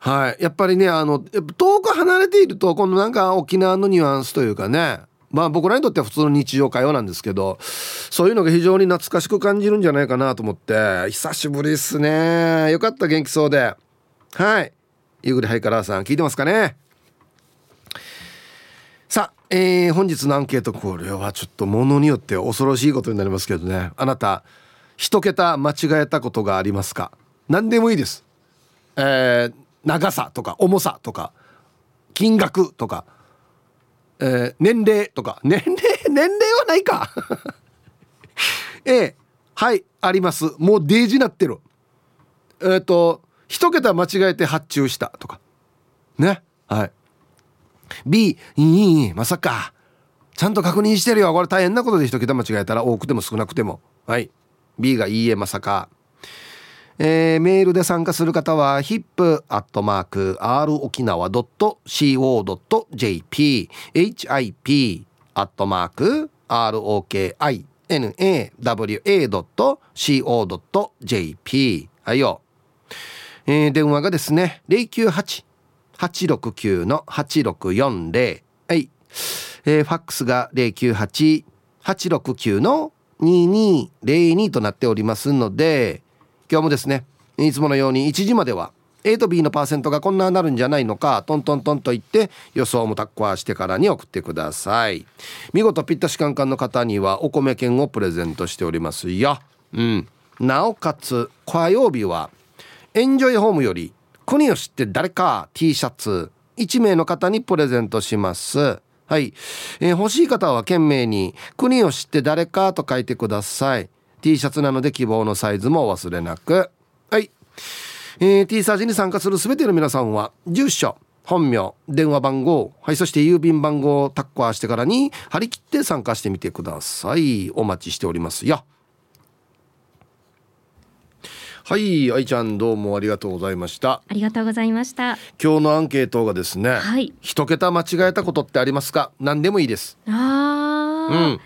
はい。やっぱりねあの遠く離れているとこのなんか沖縄のニュアンスというかね。まあ僕らにとっては普通の日常会話なんですけどそういうのが非常に懐かしく感じるんじゃないかなと思って久しぶりっすね。よかった元気そうで。はい。ゆぐりハイカラーさん聞いてますかね？さあ、えー、本日のアンケートこれはちょっとものによって恐ろしいことになりますけどね。あなた一桁間違えたことがありますか？何でもいいです。えー、長さとか重さとか金額とか、えー、年齢とか。年齢年齢はないか。えー、はいあります。もうデージなってる。えっ、ー、と一桁間違えて発注したとか。ねはい。B いいまさか。ちゃんと確認してるよ。これ大変なことで一桁間違えたら多くても少なくても。はい。B がいいえまさか。えー、メールで参加する方は hip.r 沖縄 .co.jp hip アットマーク ROKINAWA.co.jp はいよ、えー、電話がですね098-869の8640はい、えー、ファックスが098-869の2202となっておりますので今日もですねいつものように1時までは A と B のパーセントがこんななるんじゃないのかトントントンと言って予想もタッコアしてからに送ってください。見事ピッタシカンカンの方にはお米券をプレゼントしておりますよ。うん。なおかつ火曜日はエンジョイホームより国を知って誰か T シャツ1名の方にプレゼントします。はい、えー、欲しい方は懸命に国を知って誰かと書いてください。T シャツなので希望のサイズも忘れなく。はい、えー、T サージに参加する全ての皆さんは住所本名電話番号はいそして郵便番号をタッカーしてからに張り切って参加してみてください。お待ちしておりますよ。はい愛ちゃんどうもありがとうございました。ありがとうございました。今日のアンケートがですね、はい、一桁間違えたことってありますか？何でもいいです。ああ、うん、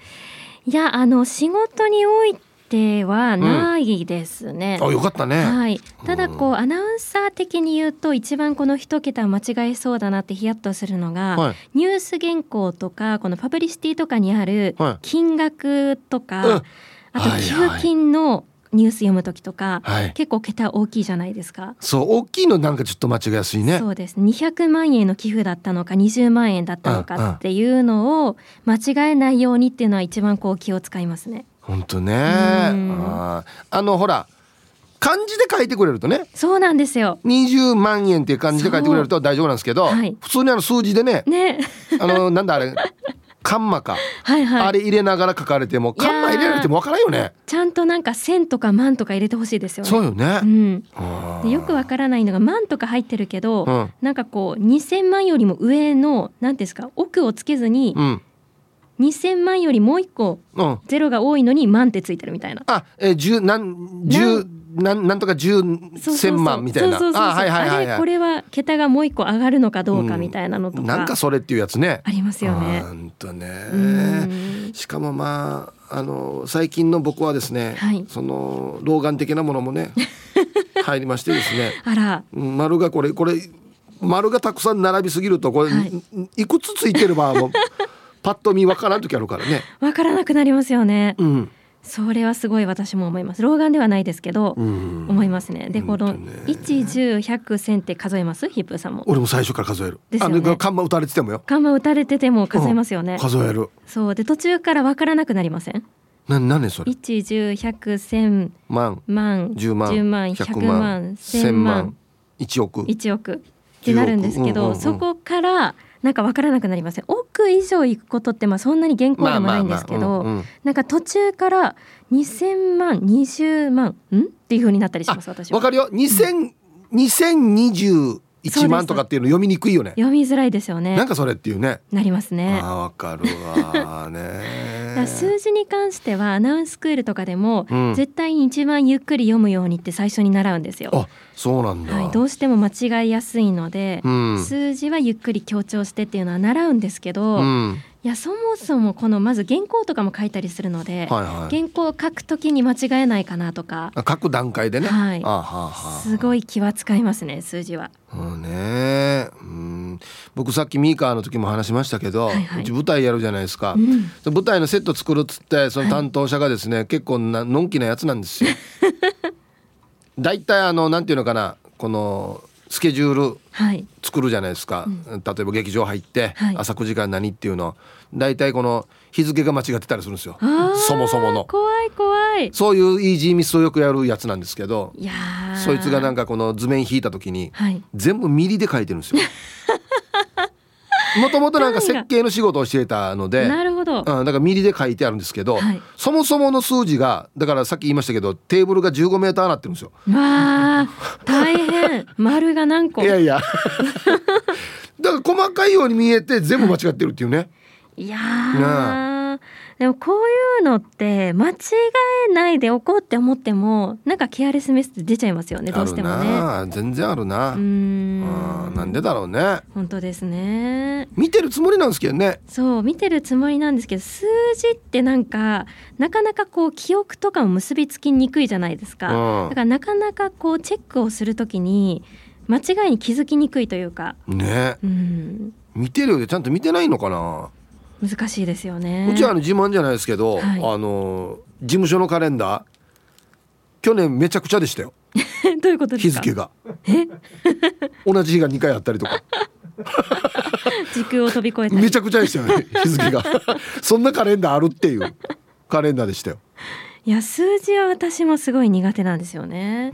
いやあの仕事においてはないですね。うん、あよかったね。はい。ただこう、アナウンサー的に言うと一番この一桁間違えそうだなってヒヤッとするのが、はい、ニュース原稿とかこのパブリシティとかにある金額とか、はい、あと給金のニュース読む時とか、はい、結構桁大きいじゃないですか。そう大きいのなんかちょっと間違いやすいね。そうです。200万円の寄付だったのか20万円だったのかっていうのを間違えないようにっていうのは一番こう気を使いますね本当ね。ああのほら漢字で書いてくれるとね。そうなんですよ。20万円っていう漢字で書いてくれると大丈夫なんですけど、はい、普通にあの数字でねね。あのなんだあれカンマか、はいはい、あれ入れながら書かれてもカンマ入れられてもわからんよね。ちゃんとなんか千とか万とか入れてほしいですよね。そうよね、うん、でよくわからないのが万とか入ってるけど、うん、なんかこう2000万よりも上の何ですか奥をつけずに、うん2000万よりもう一個ゼロが多いのに万ってついてるみたいな。あ、えー、十何十なんなんとか十千万みたいな。そうそうそうあはいはいはい、はい、これは桁がもう一個上がるのかどうかみたいなのとか。うん、なんかそれっていうやつね。ありますよね。本当ね。しかもまああの最近の僕はですね、はい、その老眼的なものもね 入りましてですね。あら。丸がこれこれ丸がたくさん並びすぎるとこれ、はい、いくつついてればもう。パッと見分からん時あるからね。分からなくなりますよね、うん、それはすごい私も思います。老眼ではないですけど、思いますね。でこの一十百千って数えます？ヒップさんも。俺も最初から数える。ですよね。看板打たれててもよ。看板打たれてても数えますよね、数えるそう。で途中から分からなくなりません？な何それ？一十百千万。万。十万。十万。百万。千万。一億。一億。ってなるんですけど、そこからなんか分からなくなりません？億以上行くことってまあそんなに原稿でもないんですけどなんか途中から2000万20万ん？っていうふうになったりします私は。わかるよ。2000、うん、2020一万とかっていうの読みにくいよね。読みづらいですよね。なんかそれっていうね。なりますね。あわかるわね。数字に関してはアナウンススクールとかでも、うん、絶対に一番ゆっくり読むようにって最初に習うんですよ。あそうなんだ、はい、どうしても間違いやすいので、うん、数字はゆっくり強調してっていうのは習うんですけど、いやそもそもこのまず原稿とかも書いたりするので、はいはい、原稿を書くときに間違えないかなとか。書く段階でね、はい、あははすごい気は使いますね数字は。うんね。うん。僕さっきミーカーの時も話しましたけど、はいはい、うち舞台やるじゃないですか、うん、舞台のセット作るっつってその担当者がですね、はい、結構なのんきなやつなんですよ。だいたいあのなんていうのかなこのスケジュール作るじゃないですか、はいうん、例えば劇場入って、はい、朝9時間何っていうの。大体この日付が間違ってたりするんですよ。そもそもの。怖い怖い。そういうイージーミスをよくやるやつなんですけどそいつがなんかこの図面引いた時に、はい、全部ミリで書いてるんですよ もともとなんか設計の仕事をしていたのでなるほど、うん、だからミリで書いてあるんですけど、はい、そもそもの数字がだからさっき言いましたけどテーブルが15メーターなってるんですよ。わあ大変。丸が何個。いやいや。だから細かいように見えて全部間違ってるっていうね、いやでもこういうのって間違えないでおこうって思ってもなんかケアレスミスって出ちゃいますよねどうしてもね。全然あるな。うん。なんでだろうね。本当ですね。見てるつもりなんですけどね。そう見てるつもりなんですけど数字ってなんかなかなかこう記憶とかも結びつきにくいじゃないですか、うん、だからなかなかこうチェックをするときに間違いに気づきにくいというか。ね、うん、見てるようでちゃんと見てないのかな難しいですよね。うちはあの自慢じゃないですけど、はい、あの事務所のカレンダー去年めちゃくちゃでしたよ。どういうこと日付が。同じ日が2回あったりとか。時空を飛び越えてめちゃくちゃでしたよね日付が。そんなカレンダーあるっていうカレンダーでしたよ。いや数字は私もすごい苦手なんですよね。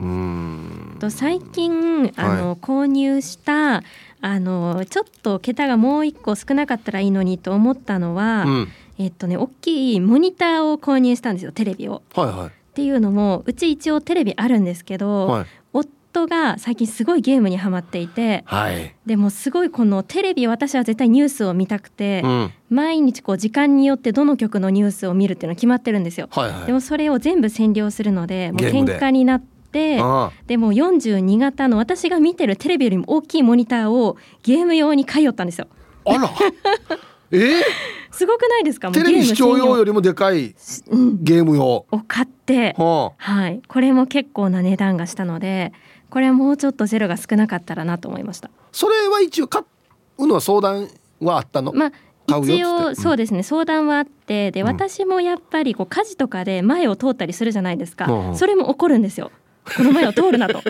と最近あの、はい、購入したあのちょっと桁がもう一個少なかったらいいのにと思ったのは、うん、えっとね大きいモニターを購入したんですよテレビを。はいはい、っていうのもうち一応テレビあるんですけど、はい、夫が最近すごいゲームにはまっていて、はい、でもすごいこのテレビ私は絶対ニュースを見たくて、うん、毎日こう時間によってどの曲のニュースを見るっていうのが決まってるんですよ。はいはい、でもそれを全部占領するのでもう喧嘩になって。でも42型の私が見てるテレビよりも大きいモニターをゲーム用に買いよったんですよ。あら。え？ー、すごくないですか？テレビ視聴用よりもでかいゲーム用、を買って、はあ、はい、これも結構な値段がしたのでこれはもうちょっとゼロが少なかったらなと思いました。それは一応買うのは相談はあったの？まあ一応そうですね、うん、相談はあってで私もやっぱりこう火事とかで前を通ったりするじゃないですか、うん、それも起こるんですよこの前を通るなと。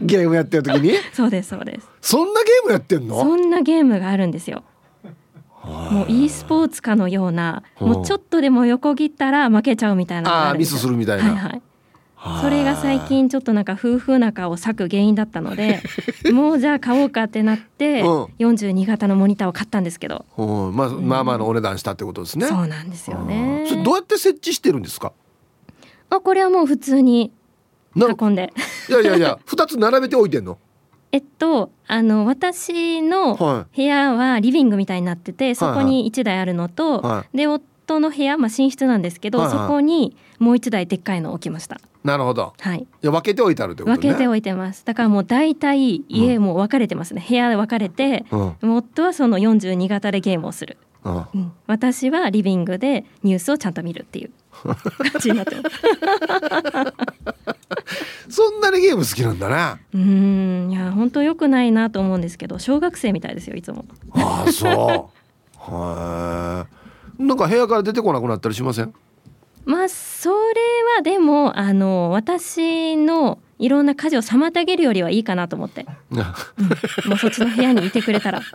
ゲームやってる時に？そうですそうです。そんなゲームやってんの？そんなゲームがあるんですよ。もう e スポーツかのようなもうちょっとでも横切ったら負けちゃうみたいなあミスするみたいな、はいはい。それが最近ちょっとなんか夫婦仲を割く原因だったので もうじゃあ買おうかってなって、うん、42型のモニターを買ったんですけど、まあ、まあまあのお値段したってことですね、そうなんですよね。それどうやって設置してるんですか？あこれはもう普通に運んでいやいやいや 2つ並べておいてんの？えっとあの私の部屋はリビングみたいになってて、はい、そこに1台あるのと、はい、で夫の部屋、まあ、寝室なんですけど、はいはい、そこにもう1台でっかいのを置きました。なるほど。はい。分けておいてあるってこと、ね、分けておいてます。だからもう大体家も分かれてますね。うん、部屋で分かれて、うん、夫はその42型でゲームをする。うん、私はリビングでニュースをちゃんと見るっていう。そんなにゲーム好きなんだね。うんいや本当良くないなと思うんですけど小学生みたいですよいつも。ああそうはい。なんか部屋から出てこなくなったりしません？まあそれはでもあの私のいろんな家事を妨げるよりはいいかなと思って、うん、もうそっちの部屋にいてくれたら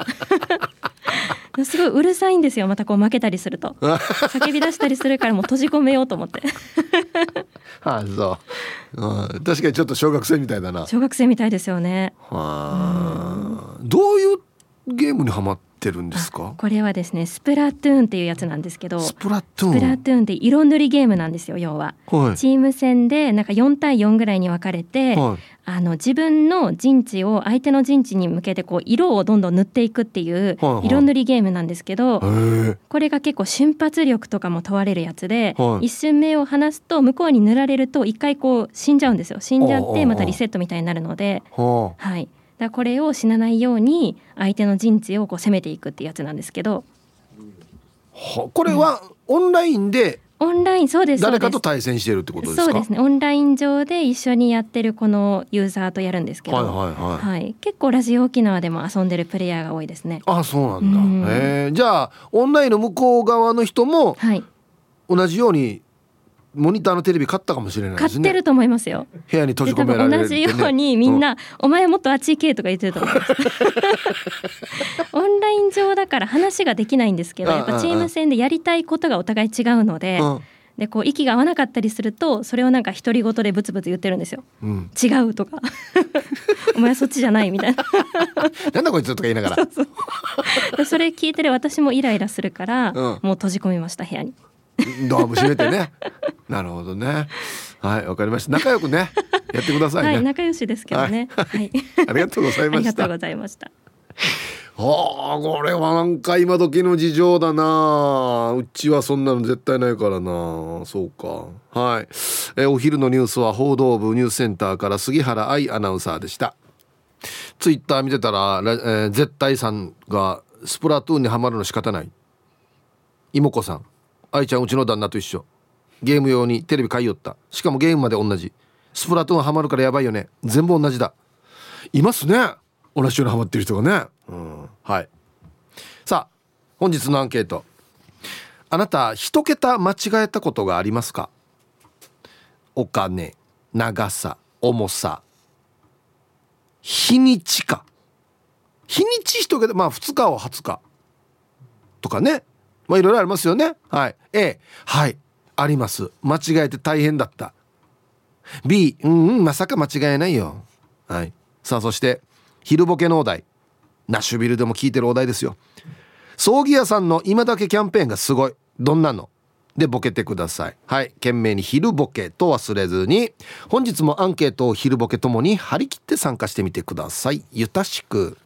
すごいうるさいんですよ。またこう負けたりすると。叫び出したりするからもう閉じ込めようと思って。あそう、うん、確かにちょっと小学生みたいだな。小学生みたいですよね。はあ、うん、どういうゲームにはまっってるんですか？これはですねスプラトゥーンっていうやつなんですけどスプラトゥーン？スプラトゥーンって色塗りゲームなんですよ要は、はい、チーム戦でなんか4対4ぐらいに分かれて、はい、あの自分の陣地を相手の陣地に向けてこう色をどんどん塗っていくっていう色塗りゲームなんですけど、はいはい、これが結構瞬発力とかも問われるやつで、はい、一瞬目を離すと向こうに塗られると一回こう死んじゃうんですよ。死んじゃってまたリセットみたいになるので、はい、だこれを死なないように相手の陣地をこう攻めていくってやつなんですけど。これはオンラインで、オンラインそうです誰かと対戦してるってことですか？そうですね。オンライン上で一緒にやってるこのユーザーとやるんですけど、はいはいはい。はい、結構ラジオ沖縄でも遊んでるプレイヤーが多いですね。あそうなんだ、うん、えじゃあオンラインの向こう側の人も同じようにモニターのテレビ買ったかもしれないですね。買ってると思いますよ。部屋に閉じ込められる、ね、同じようにみんな、うん、お前もっとあっち行けとか言ってると思いますオンライン上だから話ができないんですけどやっぱチーム戦でやりたいことがお互い違うので、うん。でこう息が合わなかったりするとそれをなんか独り言でブツブツ言ってるんですよ、うん、違うとか。お前そっちじゃないみたいな。なんだこいつとか言いながら。それ聞いてる私もイライラするから、うん、もう閉じ込めました部屋にドアも閉めてね。なるほどね。はいわかりました。仲良くねやってくださいね、はい、仲良しですけどね。はい、ありがとうございました。ありがとうございました。はあこれはなんか今時の事情だな。うちはそんなの絶対ないからな。そうか。はい。えお昼のニュースは報道部ニュースセンターから杉原愛アナウンサーでした。ツイッター見てたら、えー、絶対さんがスプラトゥーンにはまるの仕方ない。妹子さん愛ちゃんうちの旦那と一緒。ゲーム用にテレビ買いよった。しかもゲームまで同じ。スプラトゥーンハマるからやばいよね。全部同じだ。いますね。同じようにハマってる人がね。うん。はい。さあ本日のアンケート。あなた一桁間違えたことがありますか？お金長さ重さ日にちか。日にち一桁まあ2日を20日とかねまあいろいろありますよね。はい。A はい。あります。間違えて大変だった。B うんうんまさか間違えないよ。はい。さあそして昼ボケのお題。ナッシュビルでも聞いてるお題ですよ。葬儀屋さんの今だけキャンペーンがすごい。どんなの？でボケてください。はい。懸命に昼ボケと忘れずに。本日もアンケートを昼ボケともに張り切って参加してみてください。ゆたしく。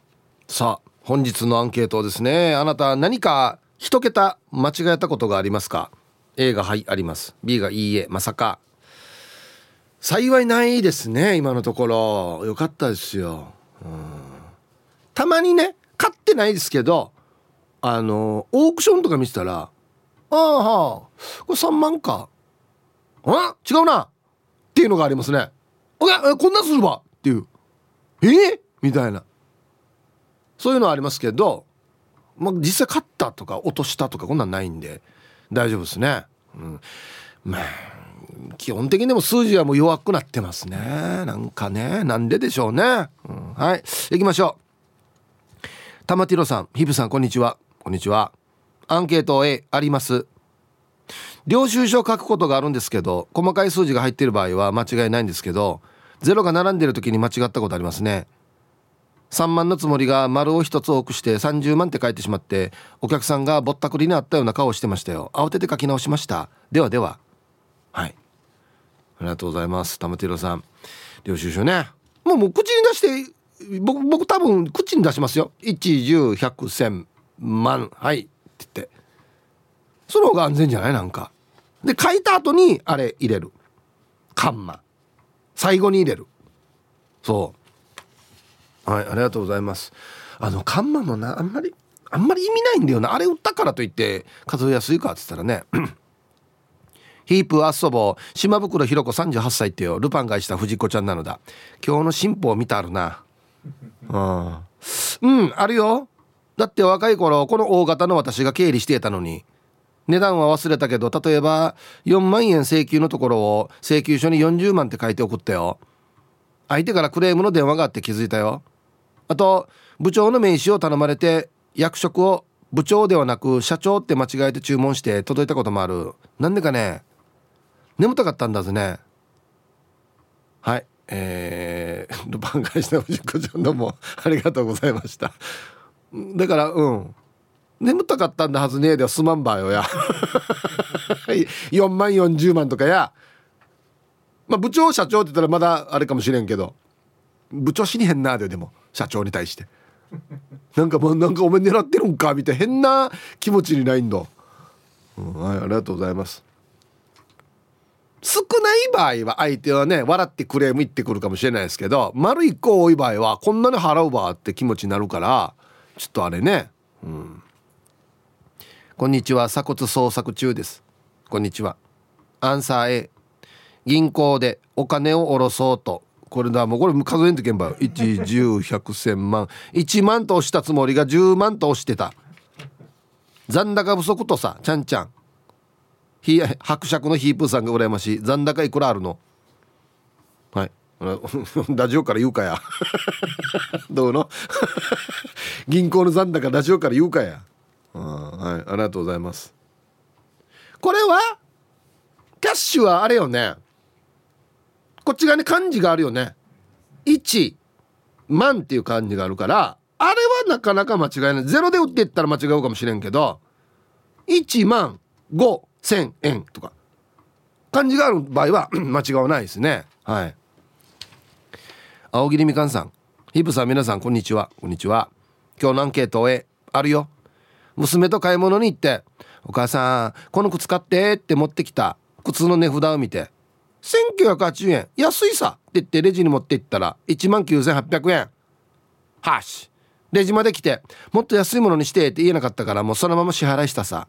さあ本日のアンケートですねあなた何か一桁間違えたことがありますか？A がはいあります。B がいいえまさか。幸いないですね今のところ。よかったですよ、うん、たまにね買ってないですけどあのオークションとか見てたらああはあこれ3万か。あ違うな。っていうのがありますね。おやこんなするわ。っていう。えー、みたいな。そういうのはありますけどまあ、実際勝ったとか落としたとかこんなんないんで大丈夫ですね。うん、まあ基本的にでも数字はもう弱くなってますね。なんかねなんででしょうね、うん、はい。行きましょう。玉ティロさんヒブさんこんにちは。こんにちは。アンケート A あります。領収書を書くことがあるんですけど細かい数字が入っている場合は間違いないんですけどゼロが並んでる時に間違ったことありますね。3万のつもりが丸を1つ多くして30万って書いてしまってお客さんがぼったくりにあったような顔をしてましたよ。慌てて書き直しました。ではでは。はい。ありがとうございます。玉ティロさん。領収書ね。もうもう口に出して僕僕多分口に出しますよ。110100100万。はい。って言って。その方が安全じゃないなんか。で書いた後にあれ入れる。カンマ。最後に入れる。そう。はいありがとうございます。あのカンマもなあんまりあんまり意味ないんだよな。あれ売ったからといって数えやすいかっつったらね。ヒープあっそぼ島袋ひろ子38歳ってよ。ルパンがした藤子ちゃんなのだ。今日の進歩を見たあるな。うんうんあるよ。だって若い頃この大型の私が経理していたのに。値段は忘れたけど例えば4万円請求のところを請求書に40万って書いて送ったよ。相手からクレームの電話があって気づいたよ。あと部長の名刺を頼まれて役職を部長ではなく社長って間違えて注文して届いたこともある。なんでかね眠たかったんだぜね。はい。えー、ルパン返しの藤子ちゃんどうもありがとうございました。だからうん。眠たかったんだはずねえではすまんばよや。4万40万とかや。まあ部長社長って言ったらまだあれかもしれんけど。部長死にへんなででも社長に対して。なんかもうなんかお前狙ってるんかみたいな変な気持ちにないんだ、うん、はいありがとうございます。少ない場合は相手はね笑ってクレーム言ってくるかもしれないですけど丸一個多い場合はこんなに払うわって気持ちになるからちょっとあれね。うん。こんにちは鎖骨捜索中です。こんにちは。アンサー A 銀行でお金を下ろそうと。これだもうこれ数えんとけんば1101001万。1万と押したつもりが10万と押してた。残高不足とさちゃんちゃん。ひ伯爵のヒープーさんが羨ましい。残高いくらあるの？はい。ラジオから言うかや。どうの？銀行の残高ラジオから言うかや。はい。ありがとうございます。これは？キャッシュはあれよね。こっち側に漢字があるよね。1万っていう漢字があるからあれはなかなか間違いない。ゼロで打っていったら間違うかもしれんけど1万5千円とか。漢字がある場合は 間違わないですね。はい。青桐みかんさん。ヒップさん皆さんこんにちは。こんにちは。今日のアンケートへあるよ。娘と買い物に行って「お母さんこの靴買って」って持ってきた靴の値札を見て「1980円。安いさ」って言ってレジに持って行ったら1万9800円。はし。レジまで来て「もっと安いものにして」って言えなかったからもうそのまま支払いしたさ。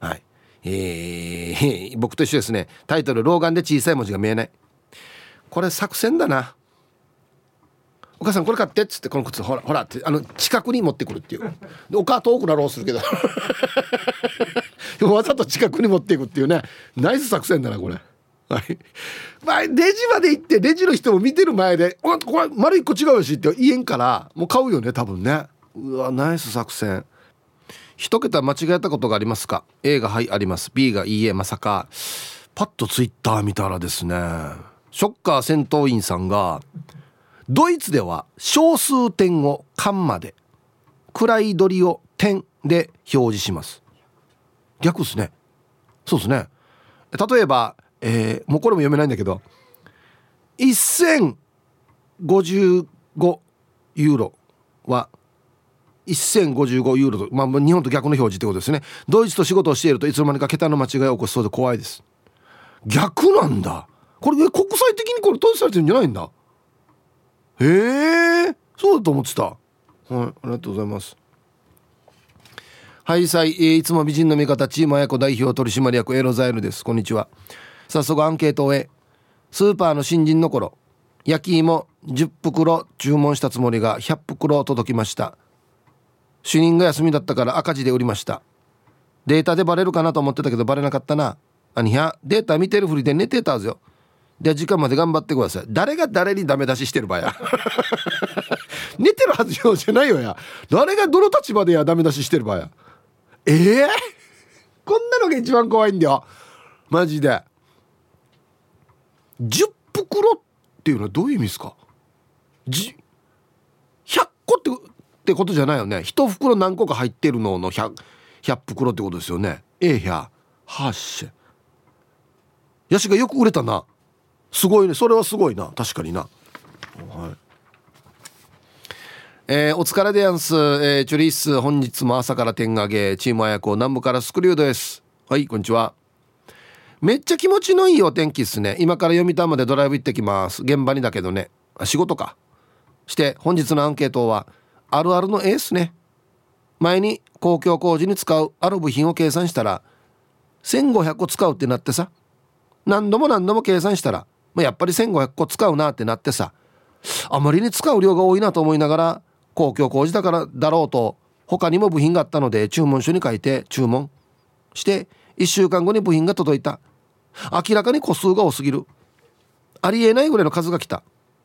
はい。えー、僕と一緒ですね。タイトル「老眼で小さい文字が見えない」これ作戦だな。お母さんこれ買ってっつってこの靴ほらほらってあの近くに持ってくるっていう。お母遠くなろうするけど。わざと近くに持っていくっていうね。ナイス作戦だなこれ。はい、まあ、レジまで行ってレジの人も見てる前で「これ丸一個違うし」って言えんからもう買うよね多分ね。うわナイス作戦。一桁間違えたことがありますか？A がはいあります。B がいいえまさか。パッとツイッター見たらですねショッカー戦闘員さんがドイツでは小数点を間まで暗い鳥を点で表示します。逆ですね。そうですね。例えば、えー、もうこれも読めないんだけど1055ユーロは1055ユーロと、まあ、日本と逆の表示ってことですね。ドイツと仕事をしているといつの間にか桁の間違いを起こしそうで怖いです。逆なんだ。これ国際的にこれ統一されてるんじゃないんだ。へえ。そうだと思ってた。はいありがとうございます。はいさい、え、いつも美人の味方チーム綾子代表取締役エロザイルです。こんにちは。早速アンケートを終えスーパーの新人の頃焼き芋10袋注文したつもりが100袋届きました。主任が休みだったから赤字で売りました。データでバレるかなと思ってたけどバレなかったな。あにゃデータ見てるふりで寝てたぞで時間まで頑張ってください。誰が誰にダメ出ししてる場合や。寝てるはずよじゃないよや。誰がどの立場でやダメ出ししてる場合や。ええー、こんなのが一番怖いんだよ。マジで。10袋っていうのはどういう意味ですか？じ100個ってってことじゃないよね。一袋何個か入ってるのの 100, 100袋ってことですよね。ええやはっしヤシがよく売れたな。すごいね。それはすごいな。確かにな。はい。えー、お疲れでやんす、えー、チュリース本日も朝から天下げチームあやこ南部からスクリュードです。はいこんにちは。めっちゃ気持ちのいいお天気っすね。今から読谷までドライブ行ってきます。現場にだけどね。仕事か。して本日のアンケートはあるあるの A っすね。前に公共工事に使うある部品を計算したら1500個使うってなってさ。何度も何度も計算したら、まあ、やっぱり1500個使うなってなってさ。あまりに使う量が多いなと思いながら公共工事だからだろうと他にも部品があったので注文書に書いて注文して1週間後に部品が届いた。明らかに個数が多すぎる。ありえないぐらいの数が来た。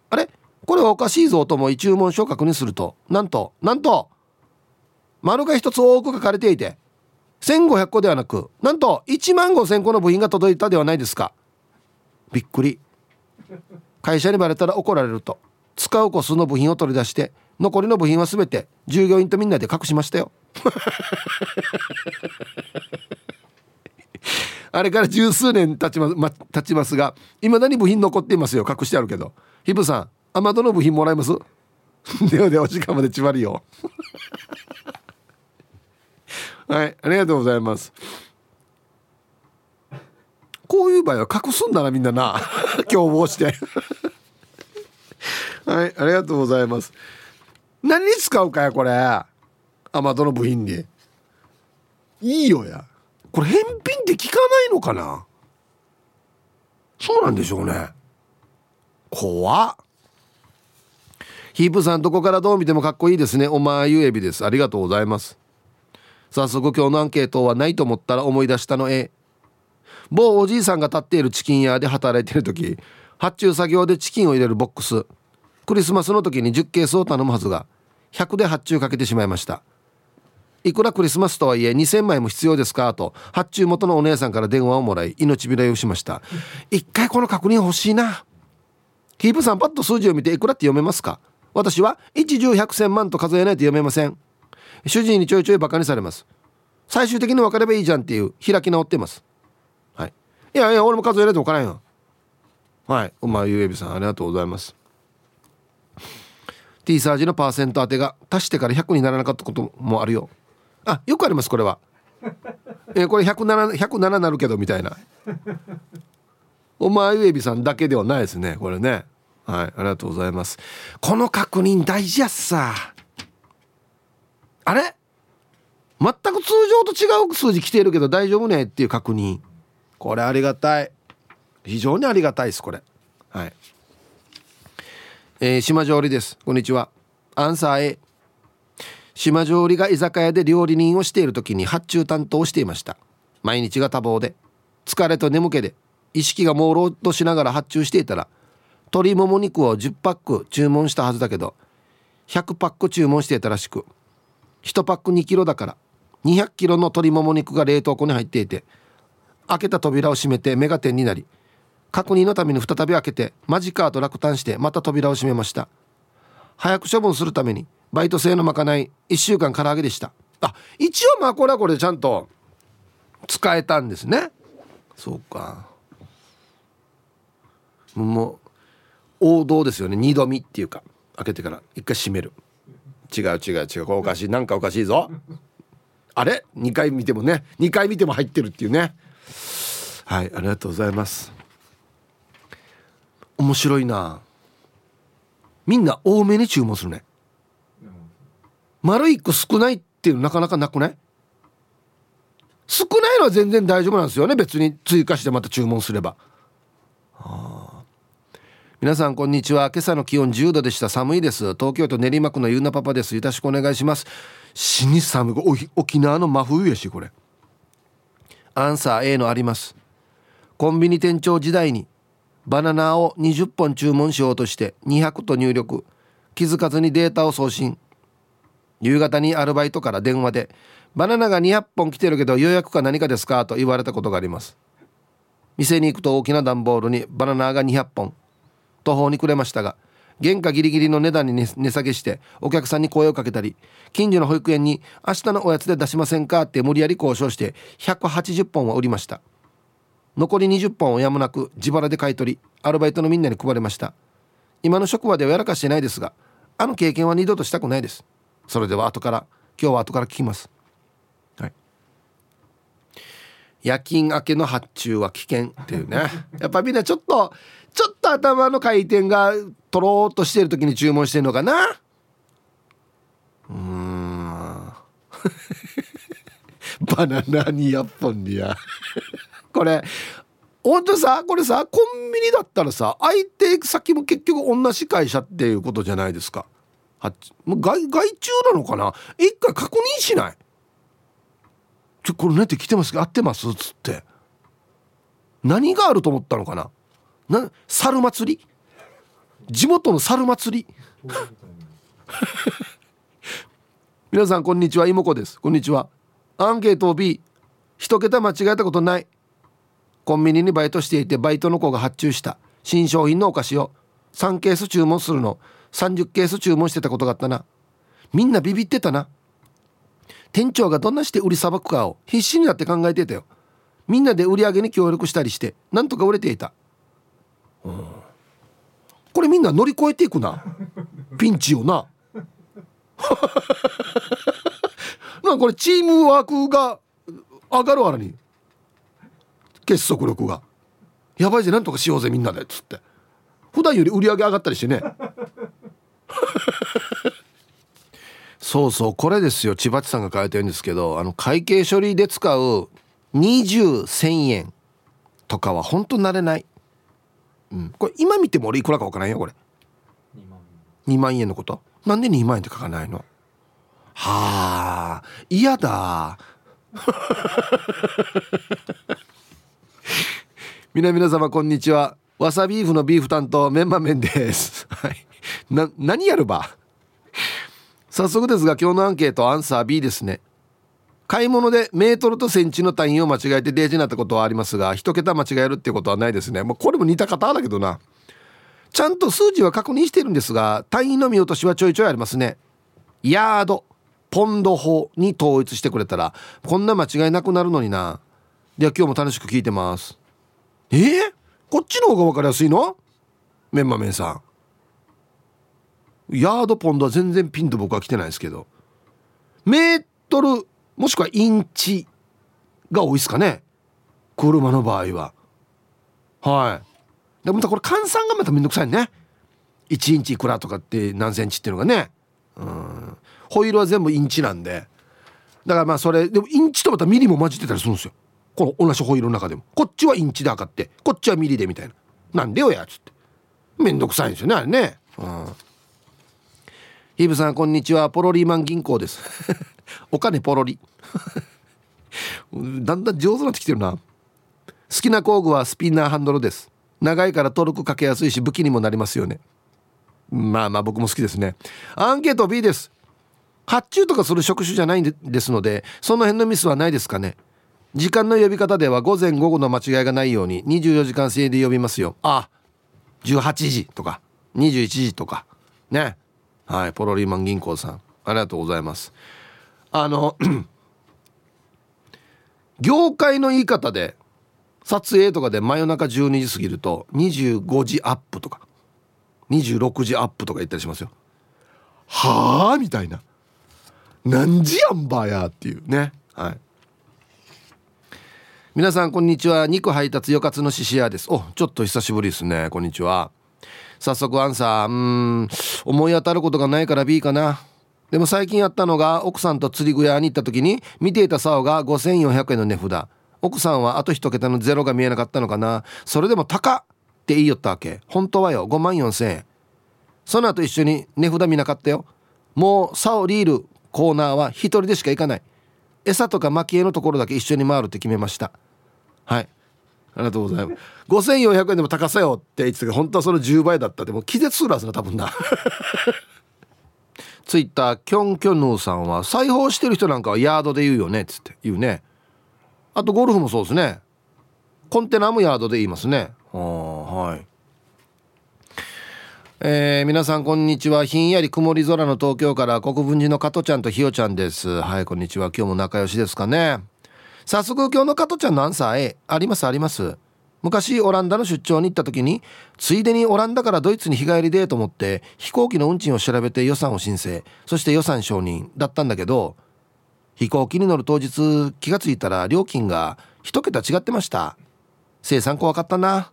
あれ？これはおかしいぞと思い注文書を確認すると。なんとなんと丸が一つ多く書かれていて1500個ではなくなんと1万5000個の部品が届いたではないですか。びっくり。会社にバレたら怒られると。使う個数の部品を取り出して残りの部品は全て従業員とみんなで隠しましたよ。あれから十数年経ちま、ま、経ちますがいまだに部品残っていますよ。隠してあるけど。ヒブさんアマドの部品もらえます？ではではお時間までちまりよ。はいありがとうございます。こういう場合は隠すんだなみんなな。共謀して。はいありがとうございます。何に使うかやこれ。アマドの部品に。いいよや。これ返品って聞かないのかな？そうなんでしょうね。怖っ。ヒープさんどこからどう見てもかっこいいですね。おまゆえびです。ありがとうございます。早速今日のアンケートはないと思ったら思い出したのえ。某おじいさんが立っているチキン屋で働いている時発注作業でチキンを入れるボックス。クリスマスの時に10ケースを頼むはずが100で発注かけてしまいました。いくらクリスマスとはいえ2000枚も必要ですか？と発注元のお姉さんから電話をもらい命拾いをしました。一回この確認欲しいな。キープさんパッと数字を見ていくらって読めますか？私は一十百千万と数えないと読めません。主人にちょいちょいバカにされます。最終的に分かればいいじゃんっていう開き直ってます。はい。いやいや俺も数えないと分からんよ。はい。お前ゆえびさんありがとうございます。T サージのパーセント当てが足してから100にならなかったこともあるよ。あよくありますこれは。えこれ 107, 107なるけどみたいな。お前ゆえびさんだけではないですねこれね。はいありがとうございます。この確認大事やっさ。あれ？全く通常と違う数字来ているけど大丈夫ねっていう確認。これありがたい。非常にありがたいですこれ。はい。えー、島上里です。こんにちは。アンサー A 島上里が居酒屋で料理人をしている時に発注担当をしていました。毎日が多忙で疲れと眠気で意識が朦朧としながら発注していたら鶏もも肉を10パック注文したはずだけど100パック注文していたらしく1パック2キロだから200キロの鶏もも肉が冷凍庫に入っていて開けた扉を閉めて目が点になり確認のために再び開けてマジカーと落胆してまた扉を閉めました。早く処分するためにバイト制のまかない1週間唐揚げでした。あ一応まあこれはこれでちゃんと使えたんですね。そうか。もう王道ですよね。二度見っていうか。開けてから一回閉める。違う違う違う。これおかしい。なんかおかしいぞ。あれ？2回見てもね。2回見ても入ってるっていうね。はいありがとうございます。面白いな。みんな多めに注文するね。丸1個少ないっていうのなかなかなくない？少ないのは全然大丈夫なんですよね。別に追加してまた注文すれば、はあ、皆さんこんにちは。今朝の気温10度でした。寒いです。東京都練馬区のゆうなパパです。よろしくお願いします。死に寒い。沖縄の真冬やしこれ。アンサー A のあります。コンビニ店長時代にバナナを20本注文しようとして200と入力。気づかずにデータを送信。夕方にアルバイトから電話で「バナナが200本来てるけど予約か何かですか?」と言われたことがあります店に行くと大きな段ボールにバナナが200本途方に暮れましたが原価ギリギリの値段に値下げしてお客さんに声をかけたり近所の保育園に「明日のおやつで出しませんか?」って無理やり交渉して180本は売りました残り20本をやむなく自腹で買い取りアルバイトのみんなに配りました今の職場ではやらかしてないですがあの経験は二度としたくないですそれでは後から今日は後から聞きます。はい。夜勤明けの発注は危険っていうね。やっぱみんなちょっとちょっと頭の回転がとろうとしてる時に注文してんのかな。うん。バナナ200本にや。これ本当さこれさコンビニだったらさ相手先も結局同じ会社っていうことじゃないですかもう外外注なのかな？一回確認しない。ちょこれねって来てます合ってます？っつって。何があると思ったのかな？な猿祭り？地元の猿祭り？皆さんこんにちは。妹子です。こんにちは。アンケート B 一桁間違えたことない。コンビニにバイトしていてバイトの子が発注した。新商品のお菓子を。3ケース注文するの。30ケース注文してたことがあったな。みんなビビってたな。店長がどんなして売りさばくかを必死になって考えてたよ。みんなで売り上げに協力したりしてなんとか売れていた、うん、これみんな乗り越えていくな。ピンチをな。なこれチームワークが上がるわらに。結束力が。やばいぜなんとかしようぜみんなで。っつって。普段より売り上げ上がったりしてね。そうそうこれですよ。千葉地さんが書いてるんですけどあの会計処理で使う20,000円とかは本当慣れない、うん、これ今見ても俺いくらか分からんよこれ。2万円。のこと？なんで2万円って書かないの？はあ嫌だ。皆皆様こんにちは。わさビーフのビーフ担当メンマ麺です。はい。な何やるば？早速ですが今日のアンケートアンサー B ですね。買い物でメートルとセンチの単位を間違えてデージになったことはありますが一桁間違えるってことはないですね。もうこれも似た方だけどな。ちゃんと数字は確認してるんですが単位の見落としはちょいちょいありますね。ヤードポンド法に統一してくれたらこんな間違いなくなるのにな。では今日も楽しく聞いてます。えー、こっちの方が分かりやすいの？メンマメンさん。ヤードポンドは全然ピンと僕は来てないですけど。メートルもしくはインチが多いですかね。車の場合は。はい。でもまたこれ換算がまためんどくさいね。1インチいくらとかって何センチっていうのがね。うん。ホイールは全部インチなんで。だからまあそれでもインチとまたミリも混じってたりするんですよ。この同じホイールの中でも。こっちはインチで測ってこっちはミリでみたいな。なんでよやつって。めんどくさいんですよねあれね。うん。ヒブさんこんにちは。ポロリーマン銀行です。お金ポロリ。だんだん上手になってきてるな。好きな工具はスピンナーハンドルです。長いからトルクかけやすいし武器にもなりますよね。まあまあ僕も好きですね。アンケート B です。発注とかする職種じゃないんですのでその辺のミスはないですかね。時間の呼び方では午前午後の間違いがないように24時間制で呼びますよ。あ18時とか21時とか。ね。はいポロリーマン銀行さん。ありがとうございます。あの 業界の言い方で撮影とかで真夜中12時過ぎると25時アップとか26時アップとか言ったりしますよ。はあ？みたいな。何時やんばやっていう。ね。はい。皆さんこんにちは。肉配達よかつのししやです。おちょっと久しぶりですね。こんにちは。早速アンサー。うん。思い当たることがないから B かな。でも最近やったのが奥さんと釣り具屋に行った時に見ていた竿が5400円の値札。奥さんはあと一桁のゼロが見えなかったのかな。それでも高っって言いよったわけ。本当はよ。5万4000円。その後一緒に値札見なかったよ。もう竿リールコーナーは一人でしか行かない。餌とか蒔絵のところだけ一緒に回るって決めました。はい。ありがとうございます。5400円でも高さよって言ってたけど本当はその10倍だったでも気絶するはずな多分な。ツイッターキョンキョンヌーさんは裁縫してる人なんかはヤードで言うよねっつって言うね。あとゴルフもそうですね。コンテナもヤードで言いますね。はい。えー、皆さんこんにちは。ひんやり曇り空の東京から国分寺の加トちゃんとひよちゃんです。はいこんにちは。今日も仲良しですかね早速今日の加トちゃんのアンサー A あります？あります？昔オランダの出張に行った時についでにオランダからドイツに日帰りでと思って飛行機の運賃を調べて予算を申請そして予算承認だったんだけど飛行機に乗る当日気が付いたら料金が一桁違ってました。生産怖かったな。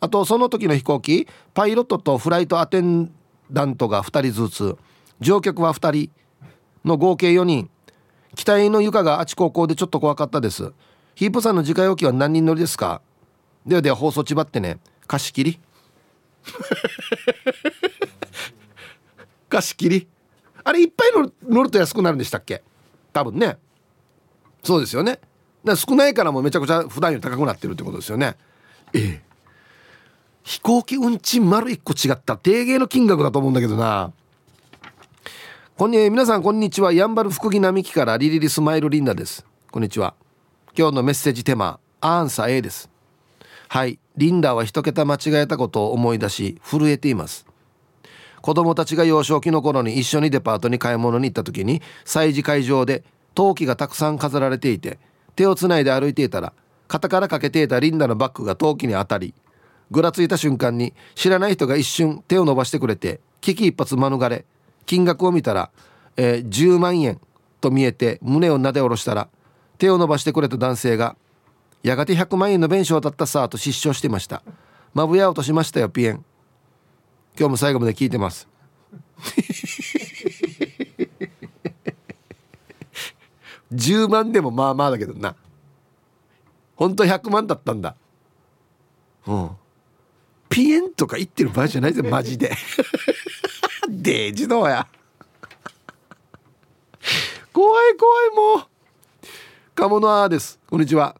あとその時の飛行機パイロットとフライトアテンダントが2人ずつ乗客は2人の合計4人。機体の床があちここでちょっと怖かったです。ヒープさんの自家用機は何人乗りですか？ではでは放送ちばってね。貸し切り？貸し切り？あれいっぱい乗る乗ると安くなるんでしたっけ？多分ね。そうですよね。だ少ないからもうめちゃくちゃ普段より高くなってるってことですよね。ええ。飛行機運賃丸1個違った定芸の金額だと思うんだけどな。こんに皆さんこんにちは。やんばる福木並木からリリリスマイルリンダです。こんにちは。今日のメッセージテーマアンサー A です。はい。リンダは一桁間違えたことを思い出し震えています。子供たちが幼少期の頃に一緒にデパートに買い物に行った時に催事会場で陶器がたくさん飾られていて手をつないで歩いていたら肩からかけていたリンダのバッグが陶器に当たりぐらついた瞬間に知らない人が一瞬手を伸ばしてくれて危機一髪免れ金額を見たら、えー、10万円と見えて胸をなで下ろしたら手を伸ばしてくれた男性がやがて100万円の弁償だったさと失笑してました。まぶや落としましたよピエン。今日も最後まで聞いてます。10万でもまあまあだけどな。本当100万だったんだ。うん。ピエンとか言ってる場合じゃないぜマジで。デージどうや。怖い怖いもう。鴨のあです。こんにちは。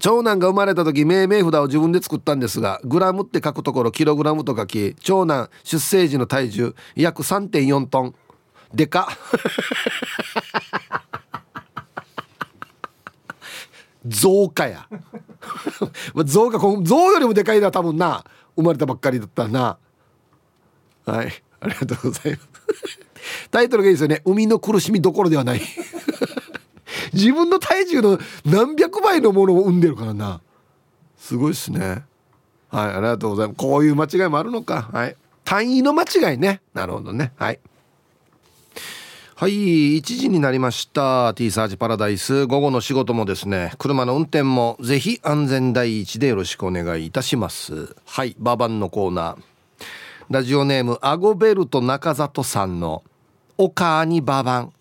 長男が生まれた時命名札を自分で作ったんですがグラムって書くところキログラムと書き長男出生時の体重約3.4トン。でか。増加や。増加増よりもでかいな多分な。生まれたばっかりだったな。はい。ありがとうございます。タイトルがいいですよね。海の苦しみどころではない。自分の体重の何百倍のものを生んでるからな。すごいっすね。はいありがとうございます。こういう間違いもあるのか。はい。単位の間違いね。なるほどね。はい。はい1時になりました。T サージパラダイス。午後の仕事もですね。車の運転もぜひ安全第一でよろしくお願いいたします。はいババンのコーナー。ラジオネームアゴベルト中里さんの「おかにババン」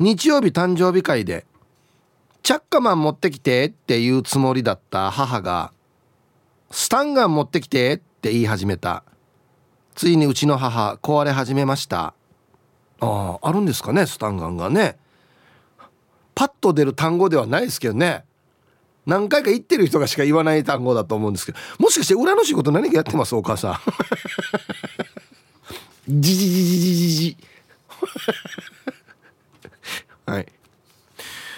日曜日誕生日会で「チャッカマン持ってきて」って言うつもりだった母が「スタンガン持ってきて」って言い始めた。ついにうちの母壊れ始めました。あああるんですかねスタンガンがね。パッと出る単語ではないですけどね。何回か言ってる人がしか言わない単語だと思うんですけどもしかして裏の仕事何かやってます？お母さん。じじじじじじじ。はい。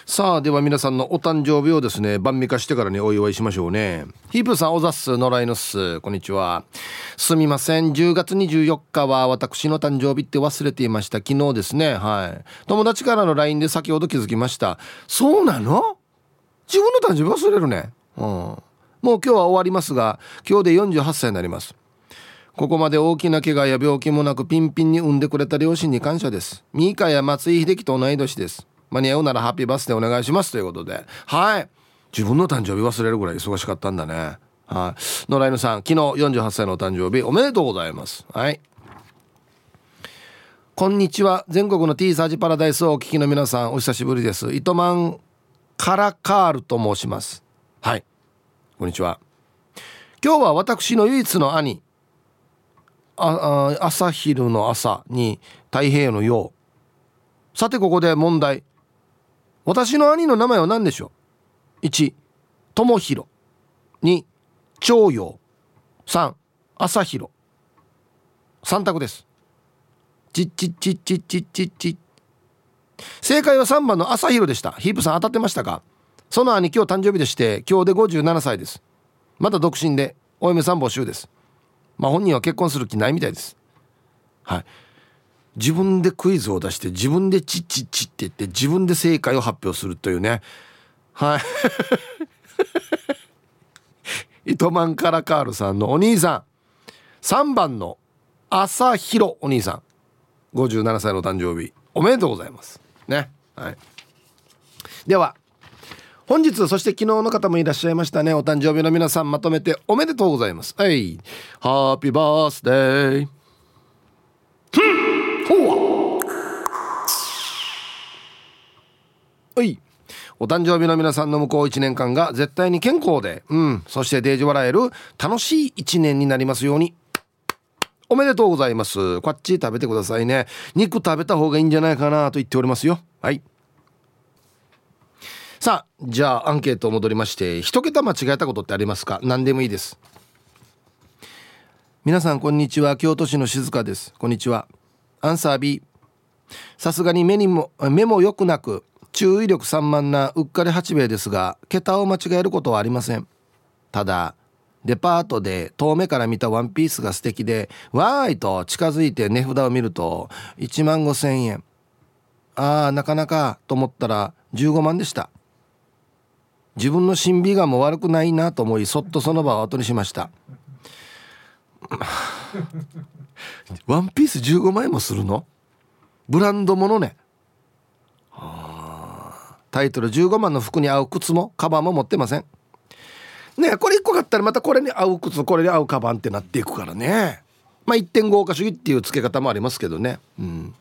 さあでは皆さんのお誕生日をですね晩味化してからにお祝いしましょうね。ヒープさんおざっす野良犬っす。こんにちは。すみません。10月24日は私の誕生日って忘れていました。昨日ですね。はい。友達からの LINE で先ほど気づきました。そうなの？自分の誕生日忘れるね。うん。もう今日は終わりますが今日で48歳になります。ここまで大きな怪我や病気もなくピンピンに産んでくれた両親に感謝です。ミーカや松井秀喜と同い年です。間に合うならハッピーバースデーお願いします。ということで。はい。自分の誕生日忘れるぐらい忙しかったんだね。はい。野良犬さん昨日48歳のお誕生日おめでとうございます。はい。こんにちは。全国の T サージパラダイスをお聞きの皆さんお久しぶりです。糸満カラカールと申します。はい。こんにちは。今日は私の唯一の兄ああ朝昼の朝に太平洋の洋。さてここで問題。私の兄の名前は何でしょう？1友弘2長陽。3朝弘3択です。ちっちっちっちっちっちっち正解は3番の朝弘でした。ヒープさん当たってましたか？その兄今日誕生日でして今日で57歳です。まだ独身でお嫁さん募集です。まあ本人は結婚する気ないみたいです。はい。自分でクイズを出して自分でチッチッチって言って自分で正解を発表するというね。はい。糸満カラカールさんのお兄さん。3番の朝広お兄さん。57歳の誕生日。おめでとうございます。ね。はい。では本日そして昨日の方もいらっしゃいましたね。お誕生日の皆さんまとめておめでとうございます。はい。ハッピーバースデーほはい。お誕生日の皆さんの向こう1年間が絶対に健康でうん。そしてデージ笑える楽しい1年になりますように。おめでとうございます。こっち食べてくださいね。肉食べた方がいいんじゃないかなと言っておりますよ。はい。さあじゃあアンケート戻りまして一桁間違えたことってありますか？何でもいいです。皆さんこんにちは。京都市の静香です。こんにちは。アンサー B さすがに目にも目も良くなく注意力散漫なうっかり八兵衛ですが桁を間違えることはありません。ただデパートで遠目から見たワンピースが素敵でわーいと近づいて値札を見ると1万5千円。ああなかなかと思ったら15万でした。自分の審美眼も悪くないなと思いそっとその場を後にしました。ワンピース15万円もするの？ブランドものね。タイトル15万の服に合う靴もカバンも持ってません。ねこれ1個買ったらまたこれに合う靴これに合うカバンってなっていくからね。まあ1.5化主義っていう付け方もありますけどね。うん。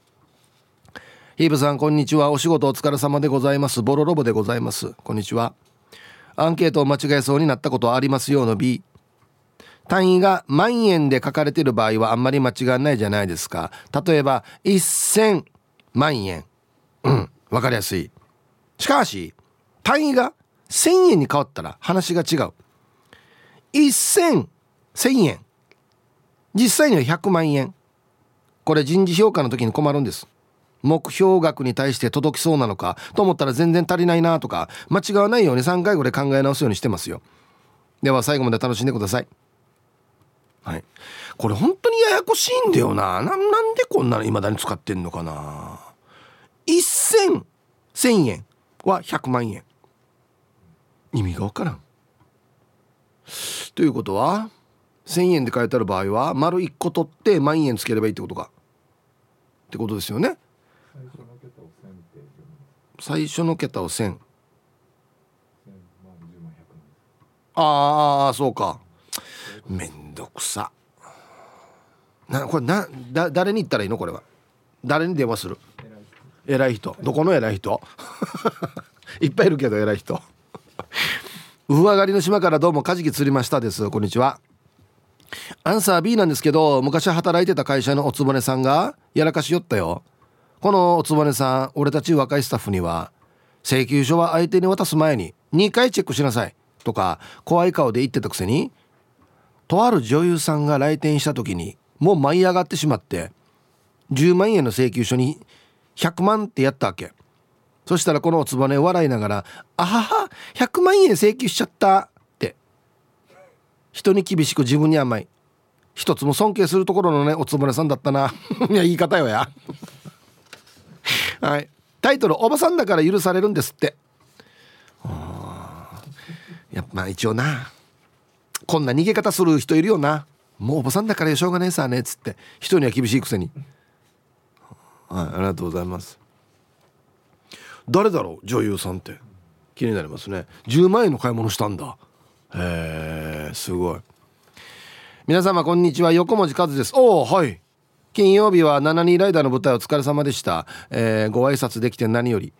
ヒーブさんこんにちは。お仕事お疲れ様でございます。ボロロボでございます。こんにちは。アンケートを間違えそうになったことはありますよの B 単位が万円で書かれている場合はあんまり間違いないじゃないですか。例えば1000万円。うん。分かりやすい。しかし単位が1000円に変わったら話が違う。1000 1000円。実際には100万円。これ人事評価の時に困るんです。目標額に対して届きそうなのかと思ったら全然足りないなとか間違わないように3回ぐらい考え直すようにしてますよ。では最後まで楽しんでください。はい。これ本当にややこしいんだよな。なんでこんなの未だに使ってんのかな。1000 1000円は100万円。意味が分からん。ということは1,000円で買えたる場合は丸1個取って万円つければいいってことか。ってことですよね。最初の桁を1000ああそうか。めんどくさ。なこれなだ誰に言ったらいいの？これは。誰に電話する？偉い人。どこの偉い人？いっぱいいるけど偉い人ウフ上がりの島からどうもカジキ釣りましたです。こんにちは。アンサー B なんですけど昔働いてた会社のおつぼねさんがやらかしよったよ。このおつぼねさん俺たち若いスタッフには請求書は相手に渡す前に2回チェックしなさい。とか怖い顔で言ってたくせにとある女優さんが来店した時にもう舞い上がってしまって10万円の請求書に100万ってやったわけ。そしたらこのおつぼね笑いながら「あはは100万円請求しちゃった」って。人に厳しく自分に甘い。一つも尊敬するところのねおつぼねさんだったな。いや言い方よや。はい。タイトル「おばさんだから許されるんです」って。やっぱ一応な。こんな逃げ方する人いるよな。もうおばさんだからしょうがねえさねっつって。人には厳しいくせに。はいありがとうございます。誰だろう女優さんって。気になりますね。10万円の買い物したんだ。へえすごい。皆様こんにちは。横文字和です。おおはい。金曜日は72ライダーの舞台お疲れ様でした、えー、ご挨拶できて何より。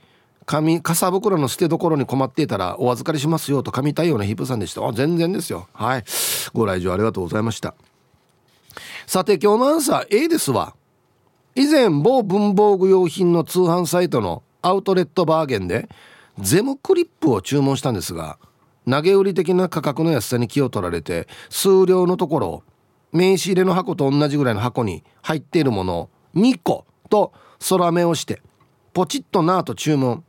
紙傘袋の捨てどころに困っていたらお預かりしますよと紙対応のヒップさんでした。あ全然ですよ。はい。ご来場ありがとうございました。さて今日のアンサー A ですわ。以前某文房具用品の通販サイトのアウトレットバーゲンでゼムクリップを注文したんですが投げ売り的な価格の安さに気を取られて数量のところ名刺入れの箱と同じぐらいの箱に入っているものを2個と空目をしてポチッとなぁと注文。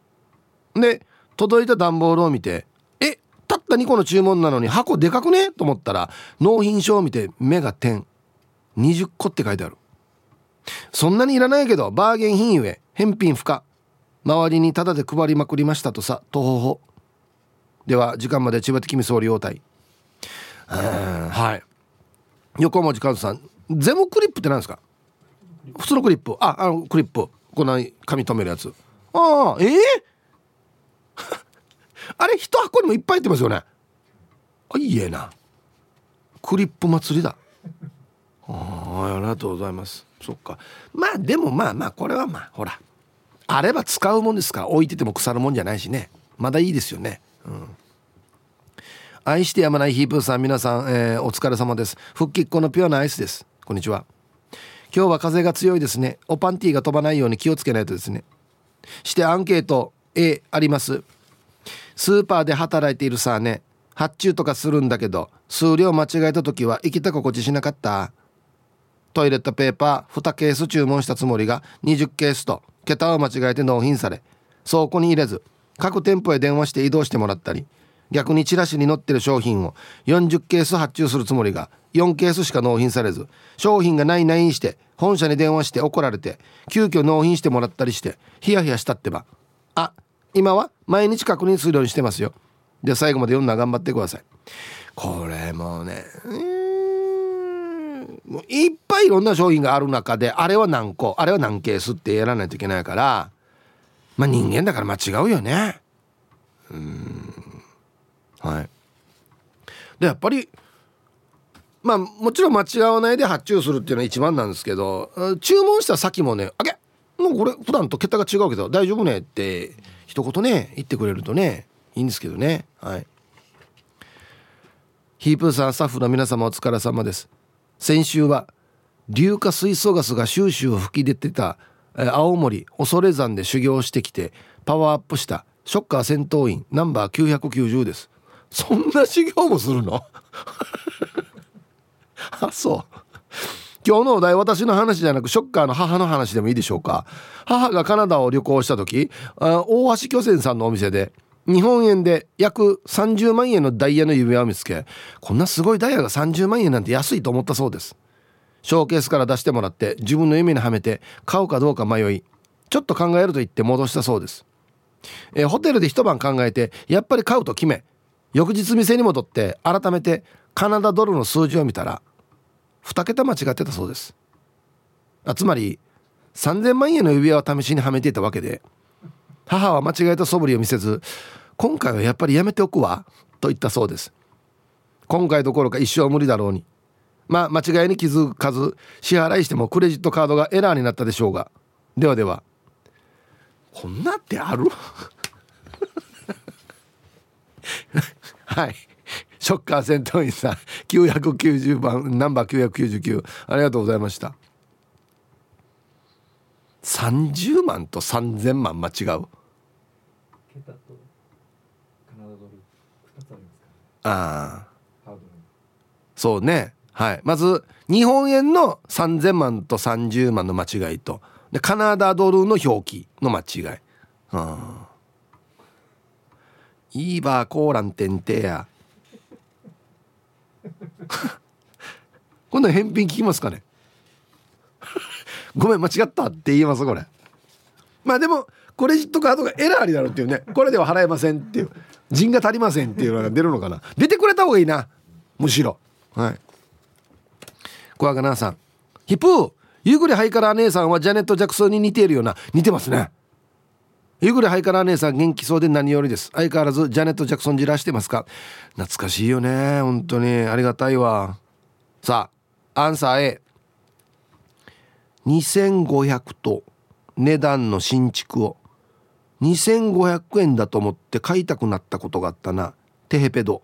で届いた段ボールを見てえたった2個の注文なのに箱でかくね？と思ったら納品書を見て目が点。20個って書いてある。そんなにいらないけどバーゲン品ゆえ返品不可。周りにタダで配りまくりましたとさとほほ。では時間まで千葉的み総理応対はい。横文字和さんゼムクリップって何ですか？普通のクリップ。ああのクリップ。こんな紙留めるやつ。ああええー、あれ一箱にもいっぱい入ってますよね。あいいえな。クリップ祭りだ。あありがとうございます。そっか。まあでもまあまあこれはまあほらあれば使うもんですか？ら置いてても腐るもんじゃないしね。まだいいですよね。うん。愛してやまないヒープーさん皆さん、えー、お疲れ様です。復帰っ子のピュアなアイスです。こんにちは。今日は風が強いですね。おパンティーが飛ばないように気をつけないとですね。してアンケート A あります。スーパーで働いているさね。発注とかするんだけど数量間違えた時は生きた心地しなかった。トイレットペーパー2ケース注文したつもりが20ケースと桁を間違えて納品され倉庫に入れず各店舗へ電話して移動してもらったり逆にチラシに載ってる商品を40ケース発注するつもりが4ケースしか納品されず商品がないないして本社に電話して怒られて急遽納品してもらったりしてヒヤヒヤしたってば。あ今は毎日確認するようにしてますよ。で最後まで読んだら頑張ってください。これもうねもういっぱいいろんな商品がある中であれは何個あれは何ケースってやらないといけないからまあ人間だから間違うよね。うん。はい。でやっぱりまあもちろん間違わないで発注するっていうのは一番なんですけど注文した先もね「あげもうこれ普段と桁が違うけど大丈夫ね」って一言ね言ってくれるとねいいんですけどね。はい。ヒープーさんスタッフの皆様お疲れ様です。先週は硫化水素ガスが収集を吹き出てた青森恐山で修行してきてパワーアップしたショッカー戦闘員ナンバー990です。そんな修行もするの？あそう。今日のお題私の話じゃなくショッカーの母の話でもいいでしょうか。母がカナダを旅行した時大橋巨泉さんのお店で日本円で約30万円のダイヤの指輪を見つけこんなすごいダイヤが30万円なんて安いと思ったそうです。ショーケースから出してもらって自分の夢にはめて買うかどうか迷いちょっと考えると言って戻したそうです、えー、ホテルで一晩考えてやっぱり買うと決め翌日店に戻って改めてカナダドルの数字を見たら2桁間違ってたそうです。あつまり3000万円の指輪を試しにはめていたわけで母は間違えた素振りを見せず今回はやっぱりやめておくわと言ったそうです。今回どころか一生無理だろうに。まあ間違いに気づかず支払いしてもクレジットカードがエラーになったでしょうが。ではでは。こんなってある？はい。ショッカー戦闘員さん990番ナンバー999ありがとうございました。30万と3000万間違う。ああそうね。はい。まず日本円の3000万と30万の間違いと。でカナダドルの表記の間違い。うんいいバーコーランテンテや今度返品聞きますかね？ごめん間違ったって言いますこれ。まあでもクレジットカードがエラーになるっていうね。これでは払えませんっていう。陣が足りませんっていうのが出るのかな。出てくれた方がいいな。むしろ。はい。小若菜さん。ヒップーゆぐりハイカラー姉さんはジャネット・ジャクソンに似ているような。似てますね。ゆぐりハイカラー姉さん元気そうで何よりです。相変わらずジャネット・ジャクソンじらしてますか。懐かしいよね本当に。ありがたいわ。さあアンサー A 2500と値段の新築を。2500円だと思って買いたくなったことがあったな。テヘペド。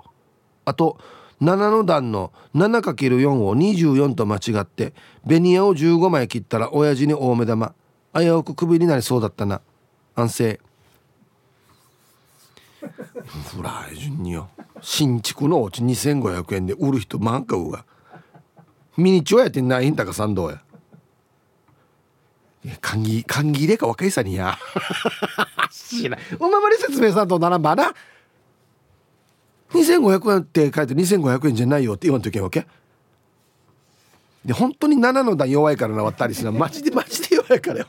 あと7の段の 7×4 を24と間違ってベニヤを15枚切ったら親父に大目玉。危うくクビになりそうだったな。安静。フライ順によ。新築のおうち2500円で売る人満かうが。ミニチュアやってないんだか賛同や。歓喜歓喜入れか若いさにや知らおままり説明さんと並ばな。2500円って書いて2500円じゃないよって言わんといけんわけ。で本当に7の段弱いからなわったりするマジでマジで弱いからよ。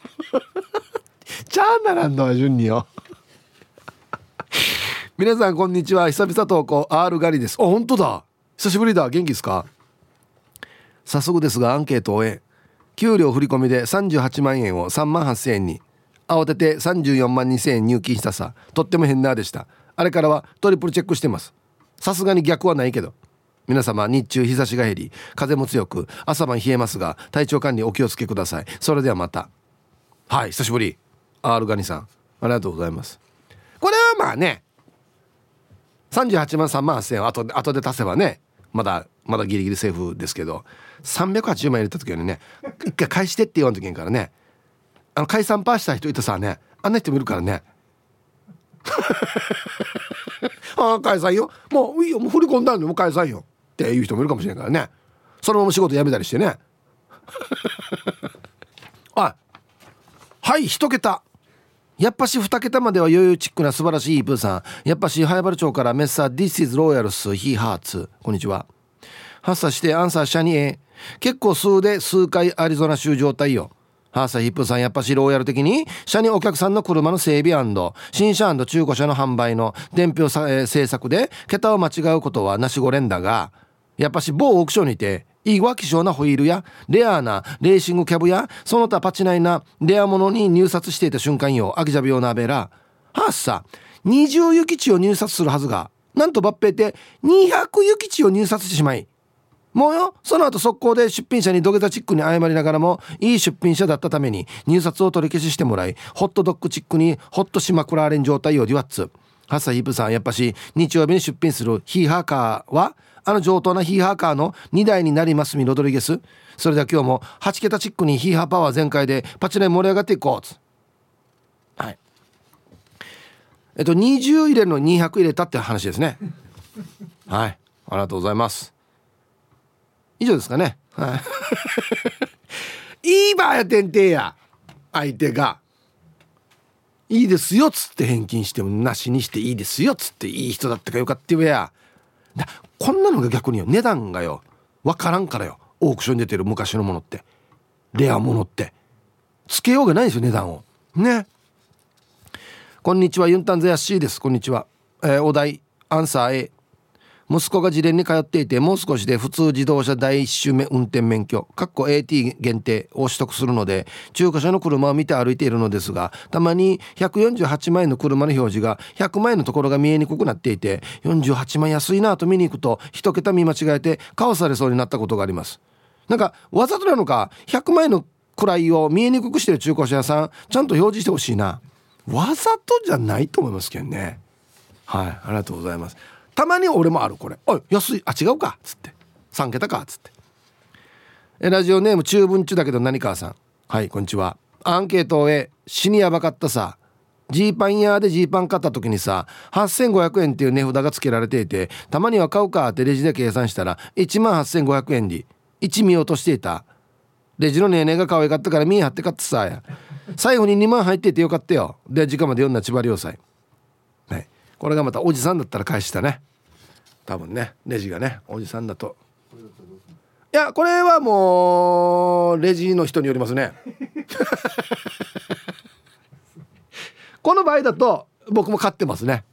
ちゃーならんのは順によ。皆さんこんにちは。久々投稿 R ガリです。あ本当だ。久しぶりだ。元気ですか？早速ですがアンケートを終え給料振込で38万円を3万8000円に。慌てて34万2000円入金したさ。とっても変なでした。あれからはトリプルチェックしてます。さすがに逆はないけど。皆様日中日差しが減り風も強く朝晩冷えますが体調管理お気をつけください。それではまた。はい久しぶり。R ガニさん。ありがとうございます。これはまあね。38万3万8000円後で後で足せばねまだまだギリギリセーフですけど380万入れた時はね一回返してって言わんといけんからね。あの解散パーした人いたさねあんな人もいるからね。ああ解散よ。もういいよ。もう振り込んだんでもう解散よ。っていう人もいるかもしれないからね。そのまま仕事辞めたりしてね。あはい一桁。やっぱし2桁までは余裕チックな素晴らしいイープーさん。やっぱし早原町からメッサー This is Royals He Hearts こんにちは。発作してアンサーシャニエ結構数で数回アリゾナ州状態よ。ハーサヒップさんやっぱしローヤル的に車にお客さんの車の整備新車中古車の販売の伝票さ、えー、制作で桁を間違うことはなしごれんだがやっぱし某オークションにていいわ希少なホイールやレアなレーシングキャブやその他パチナイなレアものに入札していた瞬間よアキジャビオナベラハーサ20ユキチを入札するはずがなんと抜兵って200ユキチを入札してしまいもうよ。その後速攻で出品者に土下座チックに謝りながらもいい出品者だったために入札を取り消ししてもらいホットドッグチックにホットしまくられん状態をデュワッツ。ハッサヒープさんやっぱし日曜日に出品するヒーハーカーはあの上等なヒーハーカーの2台になりますみロドリゲス。それでは今日も8桁チックにヒーハーパワー全開でパチナイ盛り上がっていこうつ。はい。えっと20入れるの200入れたって話ですね。はい。ありがとうございます。以上ですかね。はい。いいばやてんてや相手が。いいですよっつって返金してもなしにしていいですよっつっていい人だったかよかって言えや。だこんなのが逆によ値段がよ分からんからよオークションに出てる昔のものって。レアものって。つけようがないですよ値段を。ね。こんにちはユンタンザヤッシーです。こんにちは、えー、お題アンサー A 息子が自連に通っていてもう少しで普通自動車第1周目運転免許かっこ AT 限定を取得するので中古車の車を見て歩いているのですがたまに148万円の車の表示が100万円のところが見えにくくなっていて48万安いなと見に行くと一桁見間違えて顔されそうになったことがあります。なんかわざとなのか100万円の位を見えにくくしてる中古車屋さんちゃんと表示してほしいな。わざとじゃないと思いますけどね。はいありがとうございます。たまに俺もあるこれ「おい安い。あ違うか」っつって。3桁か。っつって。えラジオネーム中文中だけど何かさん。はいこんにちは。アンケートへ死にやばかったさ。ジーパン屋でジーパン買った時にさ8500円っていう値札が付けられていてたまには買うか。ってレジで計算したら1万8500円に1見落としていた。レジのネーネーが可愛かったから見え張って買ってさや。最後に2万入っててよかったよ。で時間まで読んだ千葉良斎これがまたおじさんだったら返したね。多分ね。レジがね。おじさんだと。いやこれはもうレジの人によりますね。この場合だと僕も買ってますね。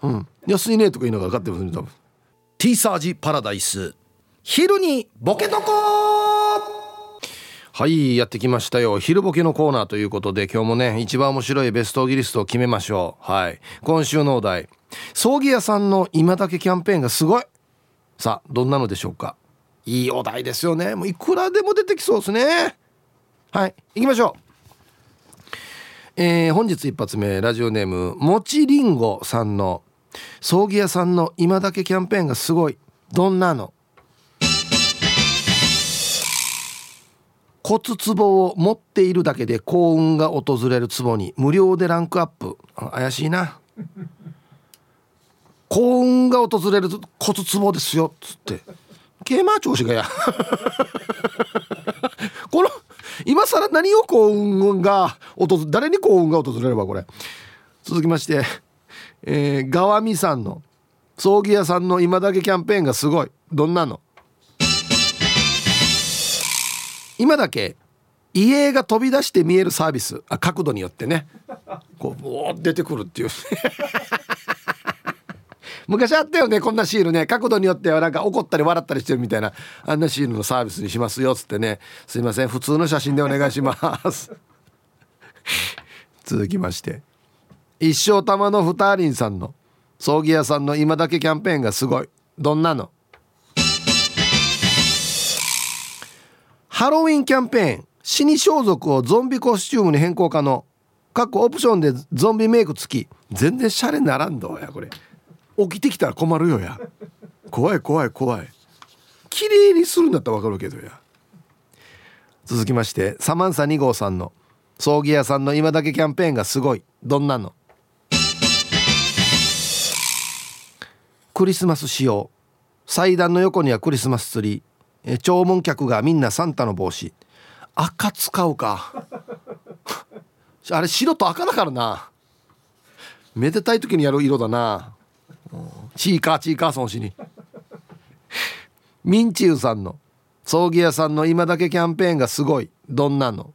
うん。安いねとか言いながら買ってますね多分。T サージパラダイス。昼にボケとこはいやってきましたよ。昼ボケのコーナーということで今日もね一番面白いベストギリストを決めましょう。はい。今週のお題。葬儀屋さんの今だけキャンペーンがすごい。さあどんなのでしょうか？いいお題ですよね。もういくらでも出てきそうですね。はい行きましょう。えー、本日一発目ラジオネームもちりんごさんの葬儀屋さんの今だけキャンペーンがすごい。どんなの？骨壺を持っているだけで幸運が訪れる壺に無料でランクアップ。怪しいな。幸運が訪れる骨壺ですよ。っつって。ケーマー調子がや。この今更何を幸運が訪誰に幸運が訪れればこれ。続きまして、えー、ガワミさんの葬儀屋さんの今だけキャンペーンがすごい。どんなの？今だけ家が飛び出して見えるサービスあ角度によってね。こうお出てくるっていう。昔あったよねこんなシールね。角度によってはなんか怒ったり笑ったりしてるみたいな。あんなシールのサービスにしますよっつってね。すいません普通の写真でお願いします。続きまして。一生玉のふたりんさんの葬儀屋さんの今だけキャンペーンがすごい。どんなのハロウィンキャンペーン死に装束をゾンビコスチュームに変更可能。各オプションでゾンビメイク付き。全然シャレならんどやこれ。起きてきたら困るよや。怖い怖い怖い。綺麗にするんだったら分かるけどや。続きましてサマンサ2号さんの葬儀屋さんの今だけキャンペーンがすごい。どんなの？クリスマス仕様。祭壇の横にはクリスマスツリー。え弔問客がみんなサンタの帽子。赤使うか。あれ白と赤だからな。めでたい時にやる色だな。チーカーチーカーソンしに。ミンチユさんの。葬儀屋さんの今だけキャンペーンがすごい。どんなの？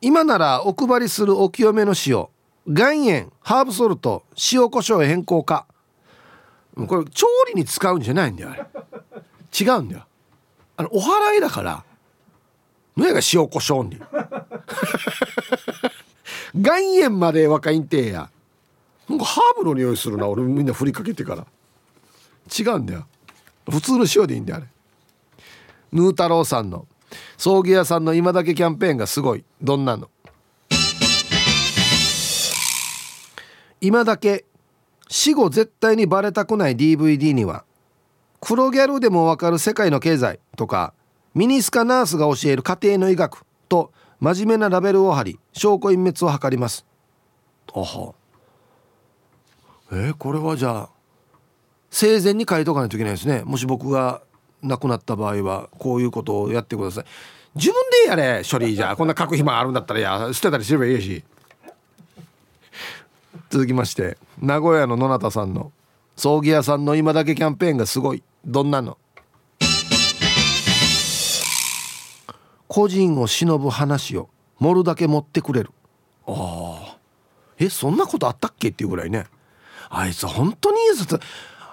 今ならお配りするお清めの塩。岩塩ハーブソルト塩コショウ変更か。これ調理に使うんじゃないんだよあれ。違うんだよ。あのお祓いだから何が塩コショウに岩塩まで若いんてや。なんかハーブの匂いするな俺みんな振りかけてから。違うんだよ。普通の塩でいいんだよあれ。ヌー太郎さんの葬儀屋さんの今だけキャンペーンがすごい。どんなの？今だけ死後絶対にバレたくない DVD には黒ギャルでもわかる世界の経済とかミニスカナースが教える家庭の医学と真面目なラベルを貼り証拠隠滅を図ります。あは。えー、これはじゃあ生前に書いとかないといけないですね。もし僕が亡くなった場合はこういうことをやってください。自分でやれ処理。じゃこんな書く暇あるんだったらや捨てたりすればいいし。続きまして名古屋の野中さんの葬儀屋さんの今だけキャンペーンがすごい。どんなの？個人を忍ぶ話を盛るだけ持ってくれる。ああえそんなことあったっけっていうぐらいね。あいつ本当にいいやつ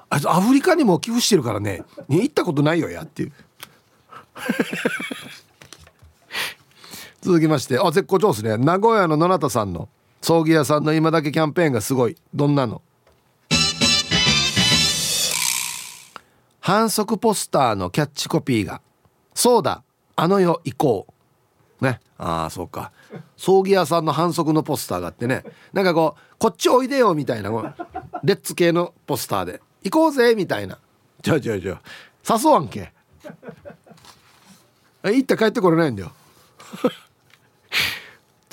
あいつアフリカにも寄付してるからね。行ったことないよやっていう。続きましてあ絶好調ですね。名古屋の野中さんの葬儀屋さんの今だけキャンペーンがすごい。どんなの？反則ポスターのキャッチコピーが「そうだあの世行こう」ね。ああそうか。葬儀屋さんの反則のポスターがあってね。なんかこうこっちおいでよみたいなレッツ系のポスターで。行こうぜみたいな。じゃあじゃあじゃあ誘わんけ。行って帰ってこれないんだよ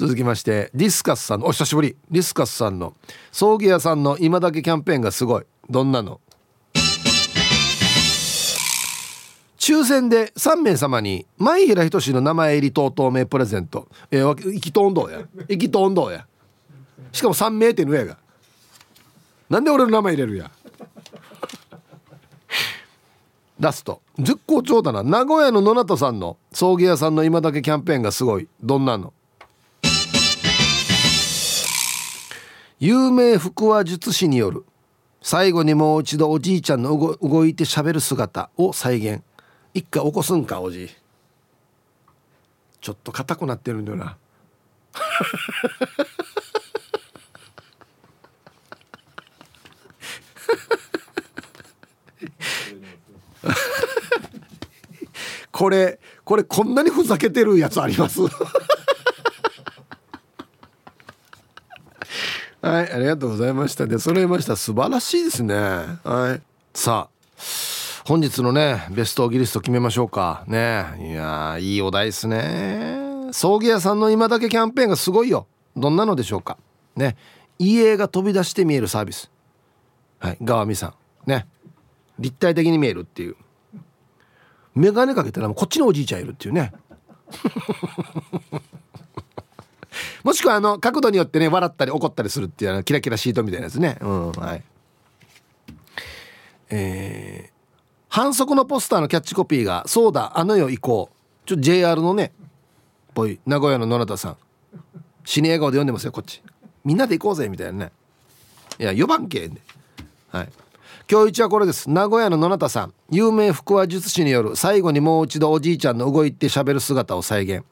続きましてディスカスさんのお久しぶり。ディスカスさんの葬儀屋さんの今だけキャンペーンがすごい。どんなの？抽選で3名様に前平仁の名前入り等々名プレゼント。えー、意気投んや。意気投んどうや。しかも3名ってのやが。なんで俺の名前入れるや。ラスト。絶好調だな名古屋の野中さんの葬儀屋さんの今だけキャンペーンがすごい。どんなの？有名腹話術師による最後にもう一度おじいちゃんの動いて喋る姿を再現。一回起こすんかおじい。ちょっと硬くなってるんだよな。これこれこんなにふざけてるやつあります？はいありがとうございました。で揃いました。素晴らしいですね。はい。さあ本日のねベストギリスト決めましょうか。ね。いやいいお題ですね。葬儀屋さんの今だけキャンペーンがすごいよ。どんなのでしょうか。ね。家が飛び出して見えるサービス。はい川美さん。ね。立体的に見えるっていう。眼鏡かけたらこっちのおじいちゃんいるっていうね。もしくはあの角度によってね笑ったり怒ったりするっていうあのキラキラシートみたいなやつね。うんはい。えー、反則のポスターのキャッチコピーが「そうだあの世行こう」ちょっと JR のねぽい名古屋の野中さん。死に笑顔で読んでますよこっち。みんなで行こうぜみたいなね。いや4番系ではい。今日一はこれです。名古屋の野中さん。有名腹話術師による最後にもう一度おじいちゃんの動いて喋る姿を再現。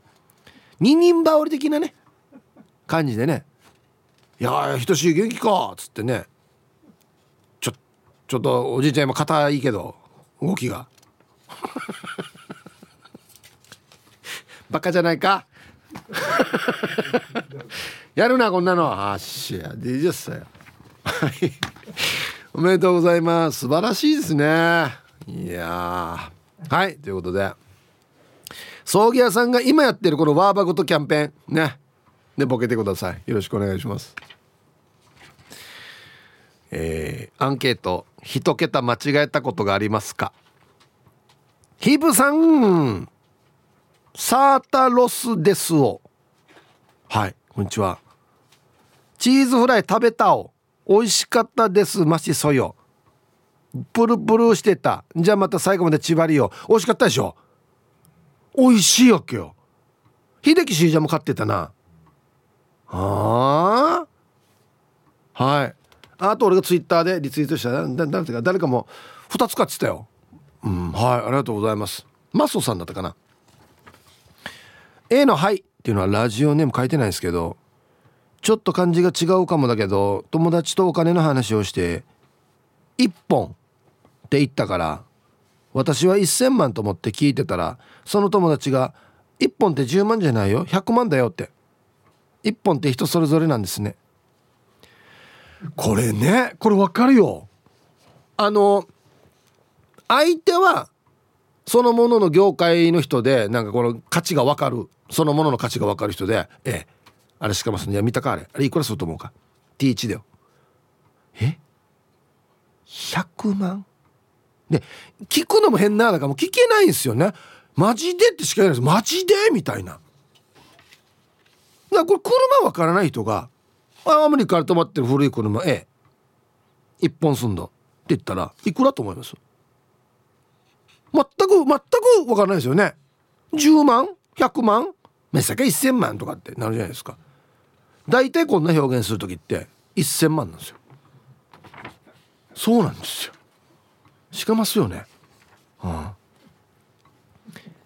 二人羽織的なね感じでね「いやひとしい元気か」っつってねちょちょっとおじいちゃん今硬いけど動きが。バカじゃないか。やるなこんなの。あっしや。でじゃっさよ。はい。おめでとうございます。素晴らしいですね。いやはい。ということで葬儀屋さんが今やってるこのワーバグとキャンペーン。ね。でボケてください。よろしくお願いします。えー、アンケート一桁間違えたことがありますか？ヒブさんサータロスですを。はいこんにちは。チーズフライ食べたお美味しかったです。マシソヨプルプルしてた。じゃあまた最後までちばりよ美味しかったでしょ？美味しいわけよ。秀樹シージャも買ってたな。はあ？はい。あと俺がツイッターでリツイートした。誰か誰かも2つ買ってたよ。うん。はいありがとうございます。マスオさんだったかな。A の「はい」っていうのはラジオネーム書いてないですけどちょっと感じが違うかもだけど友達とお金の話をして1本って言ったから私は1,000万と思って聞いてたらその友達が「1本って10万じゃないよ100万だよ」って1本って人それぞれなんですね。これねこれ分かるよ。あの相手はそのものの業界の人でなんかこの価値が分かる。そのものの価値が分かる人でええあれしかもそのいや見たかあれ。あれいくらすると思うか？T1 だよ。え？100万で聞くのも変なだからもう聞けないんですよね。マジでってしか言えないです。マジで？みたいなだからこれ車わからない人がアメリカで止まってる古い車ええ。一本住んだって言ったらいくらと思います？全く全くわからないですよね。10万？100万？めさか1000万とかってなるじゃないですか。大体こんな表現する時って1000万なんですよ。そうなんですよ。しかますよね、はあ、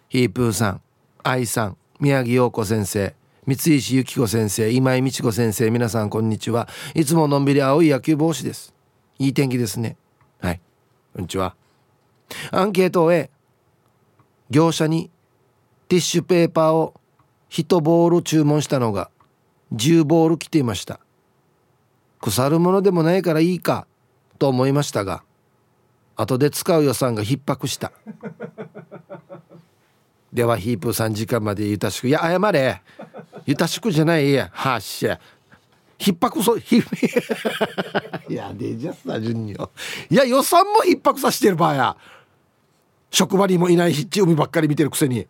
ヒープーさん愛さん宮城陽子先生。三石由紀子先生今井美智子先生皆さんこんにちは。いつものんびり青い野球帽子です。いい天気ですね。はい。こんにちは。アンケートを終え業者にティッシュペーパーを1ボール注文したのが10ボール来ていました。腐るものでもないからいいかと思いましたが後で使う予算が逼迫した。ではヒープーさん時間までゆたしく。いや謝れ。ゆたしくじゃないやはっしゃ。逼迫そひ いやでじゃさ順によ。いや予算も逼迫させてる場合や。職場にもいないヒッチ海ばっかり見てるくせに。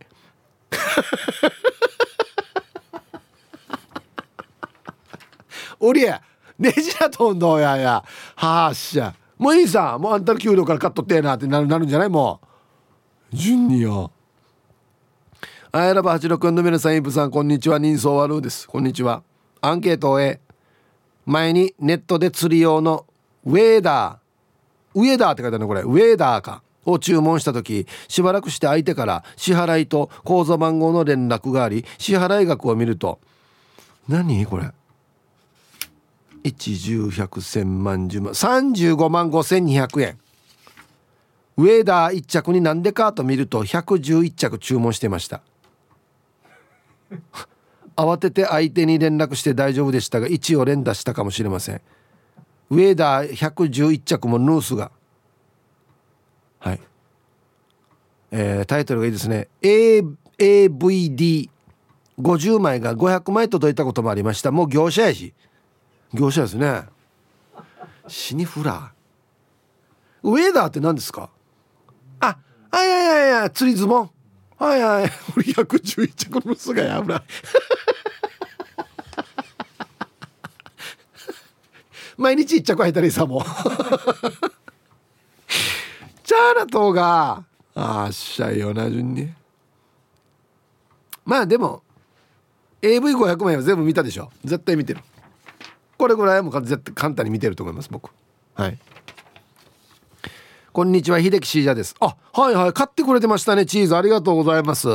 おりゃねじらとんどやや。はっしゃ。もういいさもうあんたの給料からカットってえなってなるなるんじゃないもう。順によ。あやらば86の皆さんイブさんこんにちは。人相悪です。こんにちは。アンケートを終え前にネットで釣り用のウェーダーウェーダーって書いてあるのこれ。ウェーダーかを注文した時しばらくして相手から支払いと口座番号の連絡があり支払額を見ると何これ？110100100万10万35万5200円。ウェーダー1着になんでかと見ると111着注文してました。慌てて相手に連絡して大丈夫でしたが1を連打したかもしれません。ウェーダー111着もヌースが。はい。えー、タイトルがいいですね。AVD50 枚が500枚届いたこともありました。もう業者やし。業者ですね。シニフラウェーダーって何ですか？あはいはいはいはい釣りズボン。はいはい。俺111着のすがやぶら 毎日一着履いたりさもう。チャーナ島があっしゃいよな順に。まあでも AV500 枚は全部見たでしょ。絶対見てる。これぐらいはもう絶対簡単に見てると思います僕。はい。こんにちは秀樹シージャです。あはいはい買ってくれてましたねチーズ。ありがとうございます。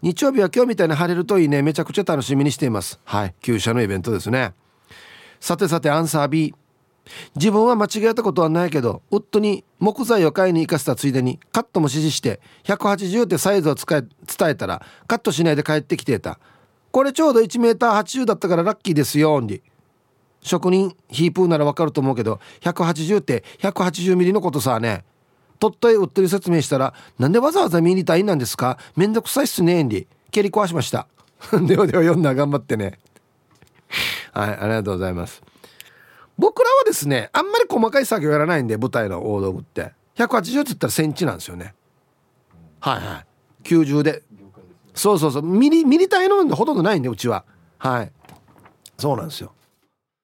日曜日は今日みたいに晴れるといいね。めちゃくちゃ楽しみにしています。はい旧車のイベントですね。さてさてアンサー B 自分は間違えたことはないけど夫に木材を買いに行かせたついでにカットも指示して180ってサイズを伝えたらカットしないで帰ってきてた。これちょうど 1m80 だったからラッキーですよに職人ヒープーならわかると思うけど180って 180mm のことさね。取っとい売ってる説明したらなんでわざわざミリ単位なんですか？めんどくさいっすねんり蹴り壊しました。ではでは読んだ頑張ってね。はいありがとうございます。僕らはですねあんまり細かい作業やらないんで舞台の大道具って。180って言ったらセンチなんですよね。はいはい。90で。そうそうそう。ミリミリ単位のほとんどないんでうちは。はい。そうなんですよ。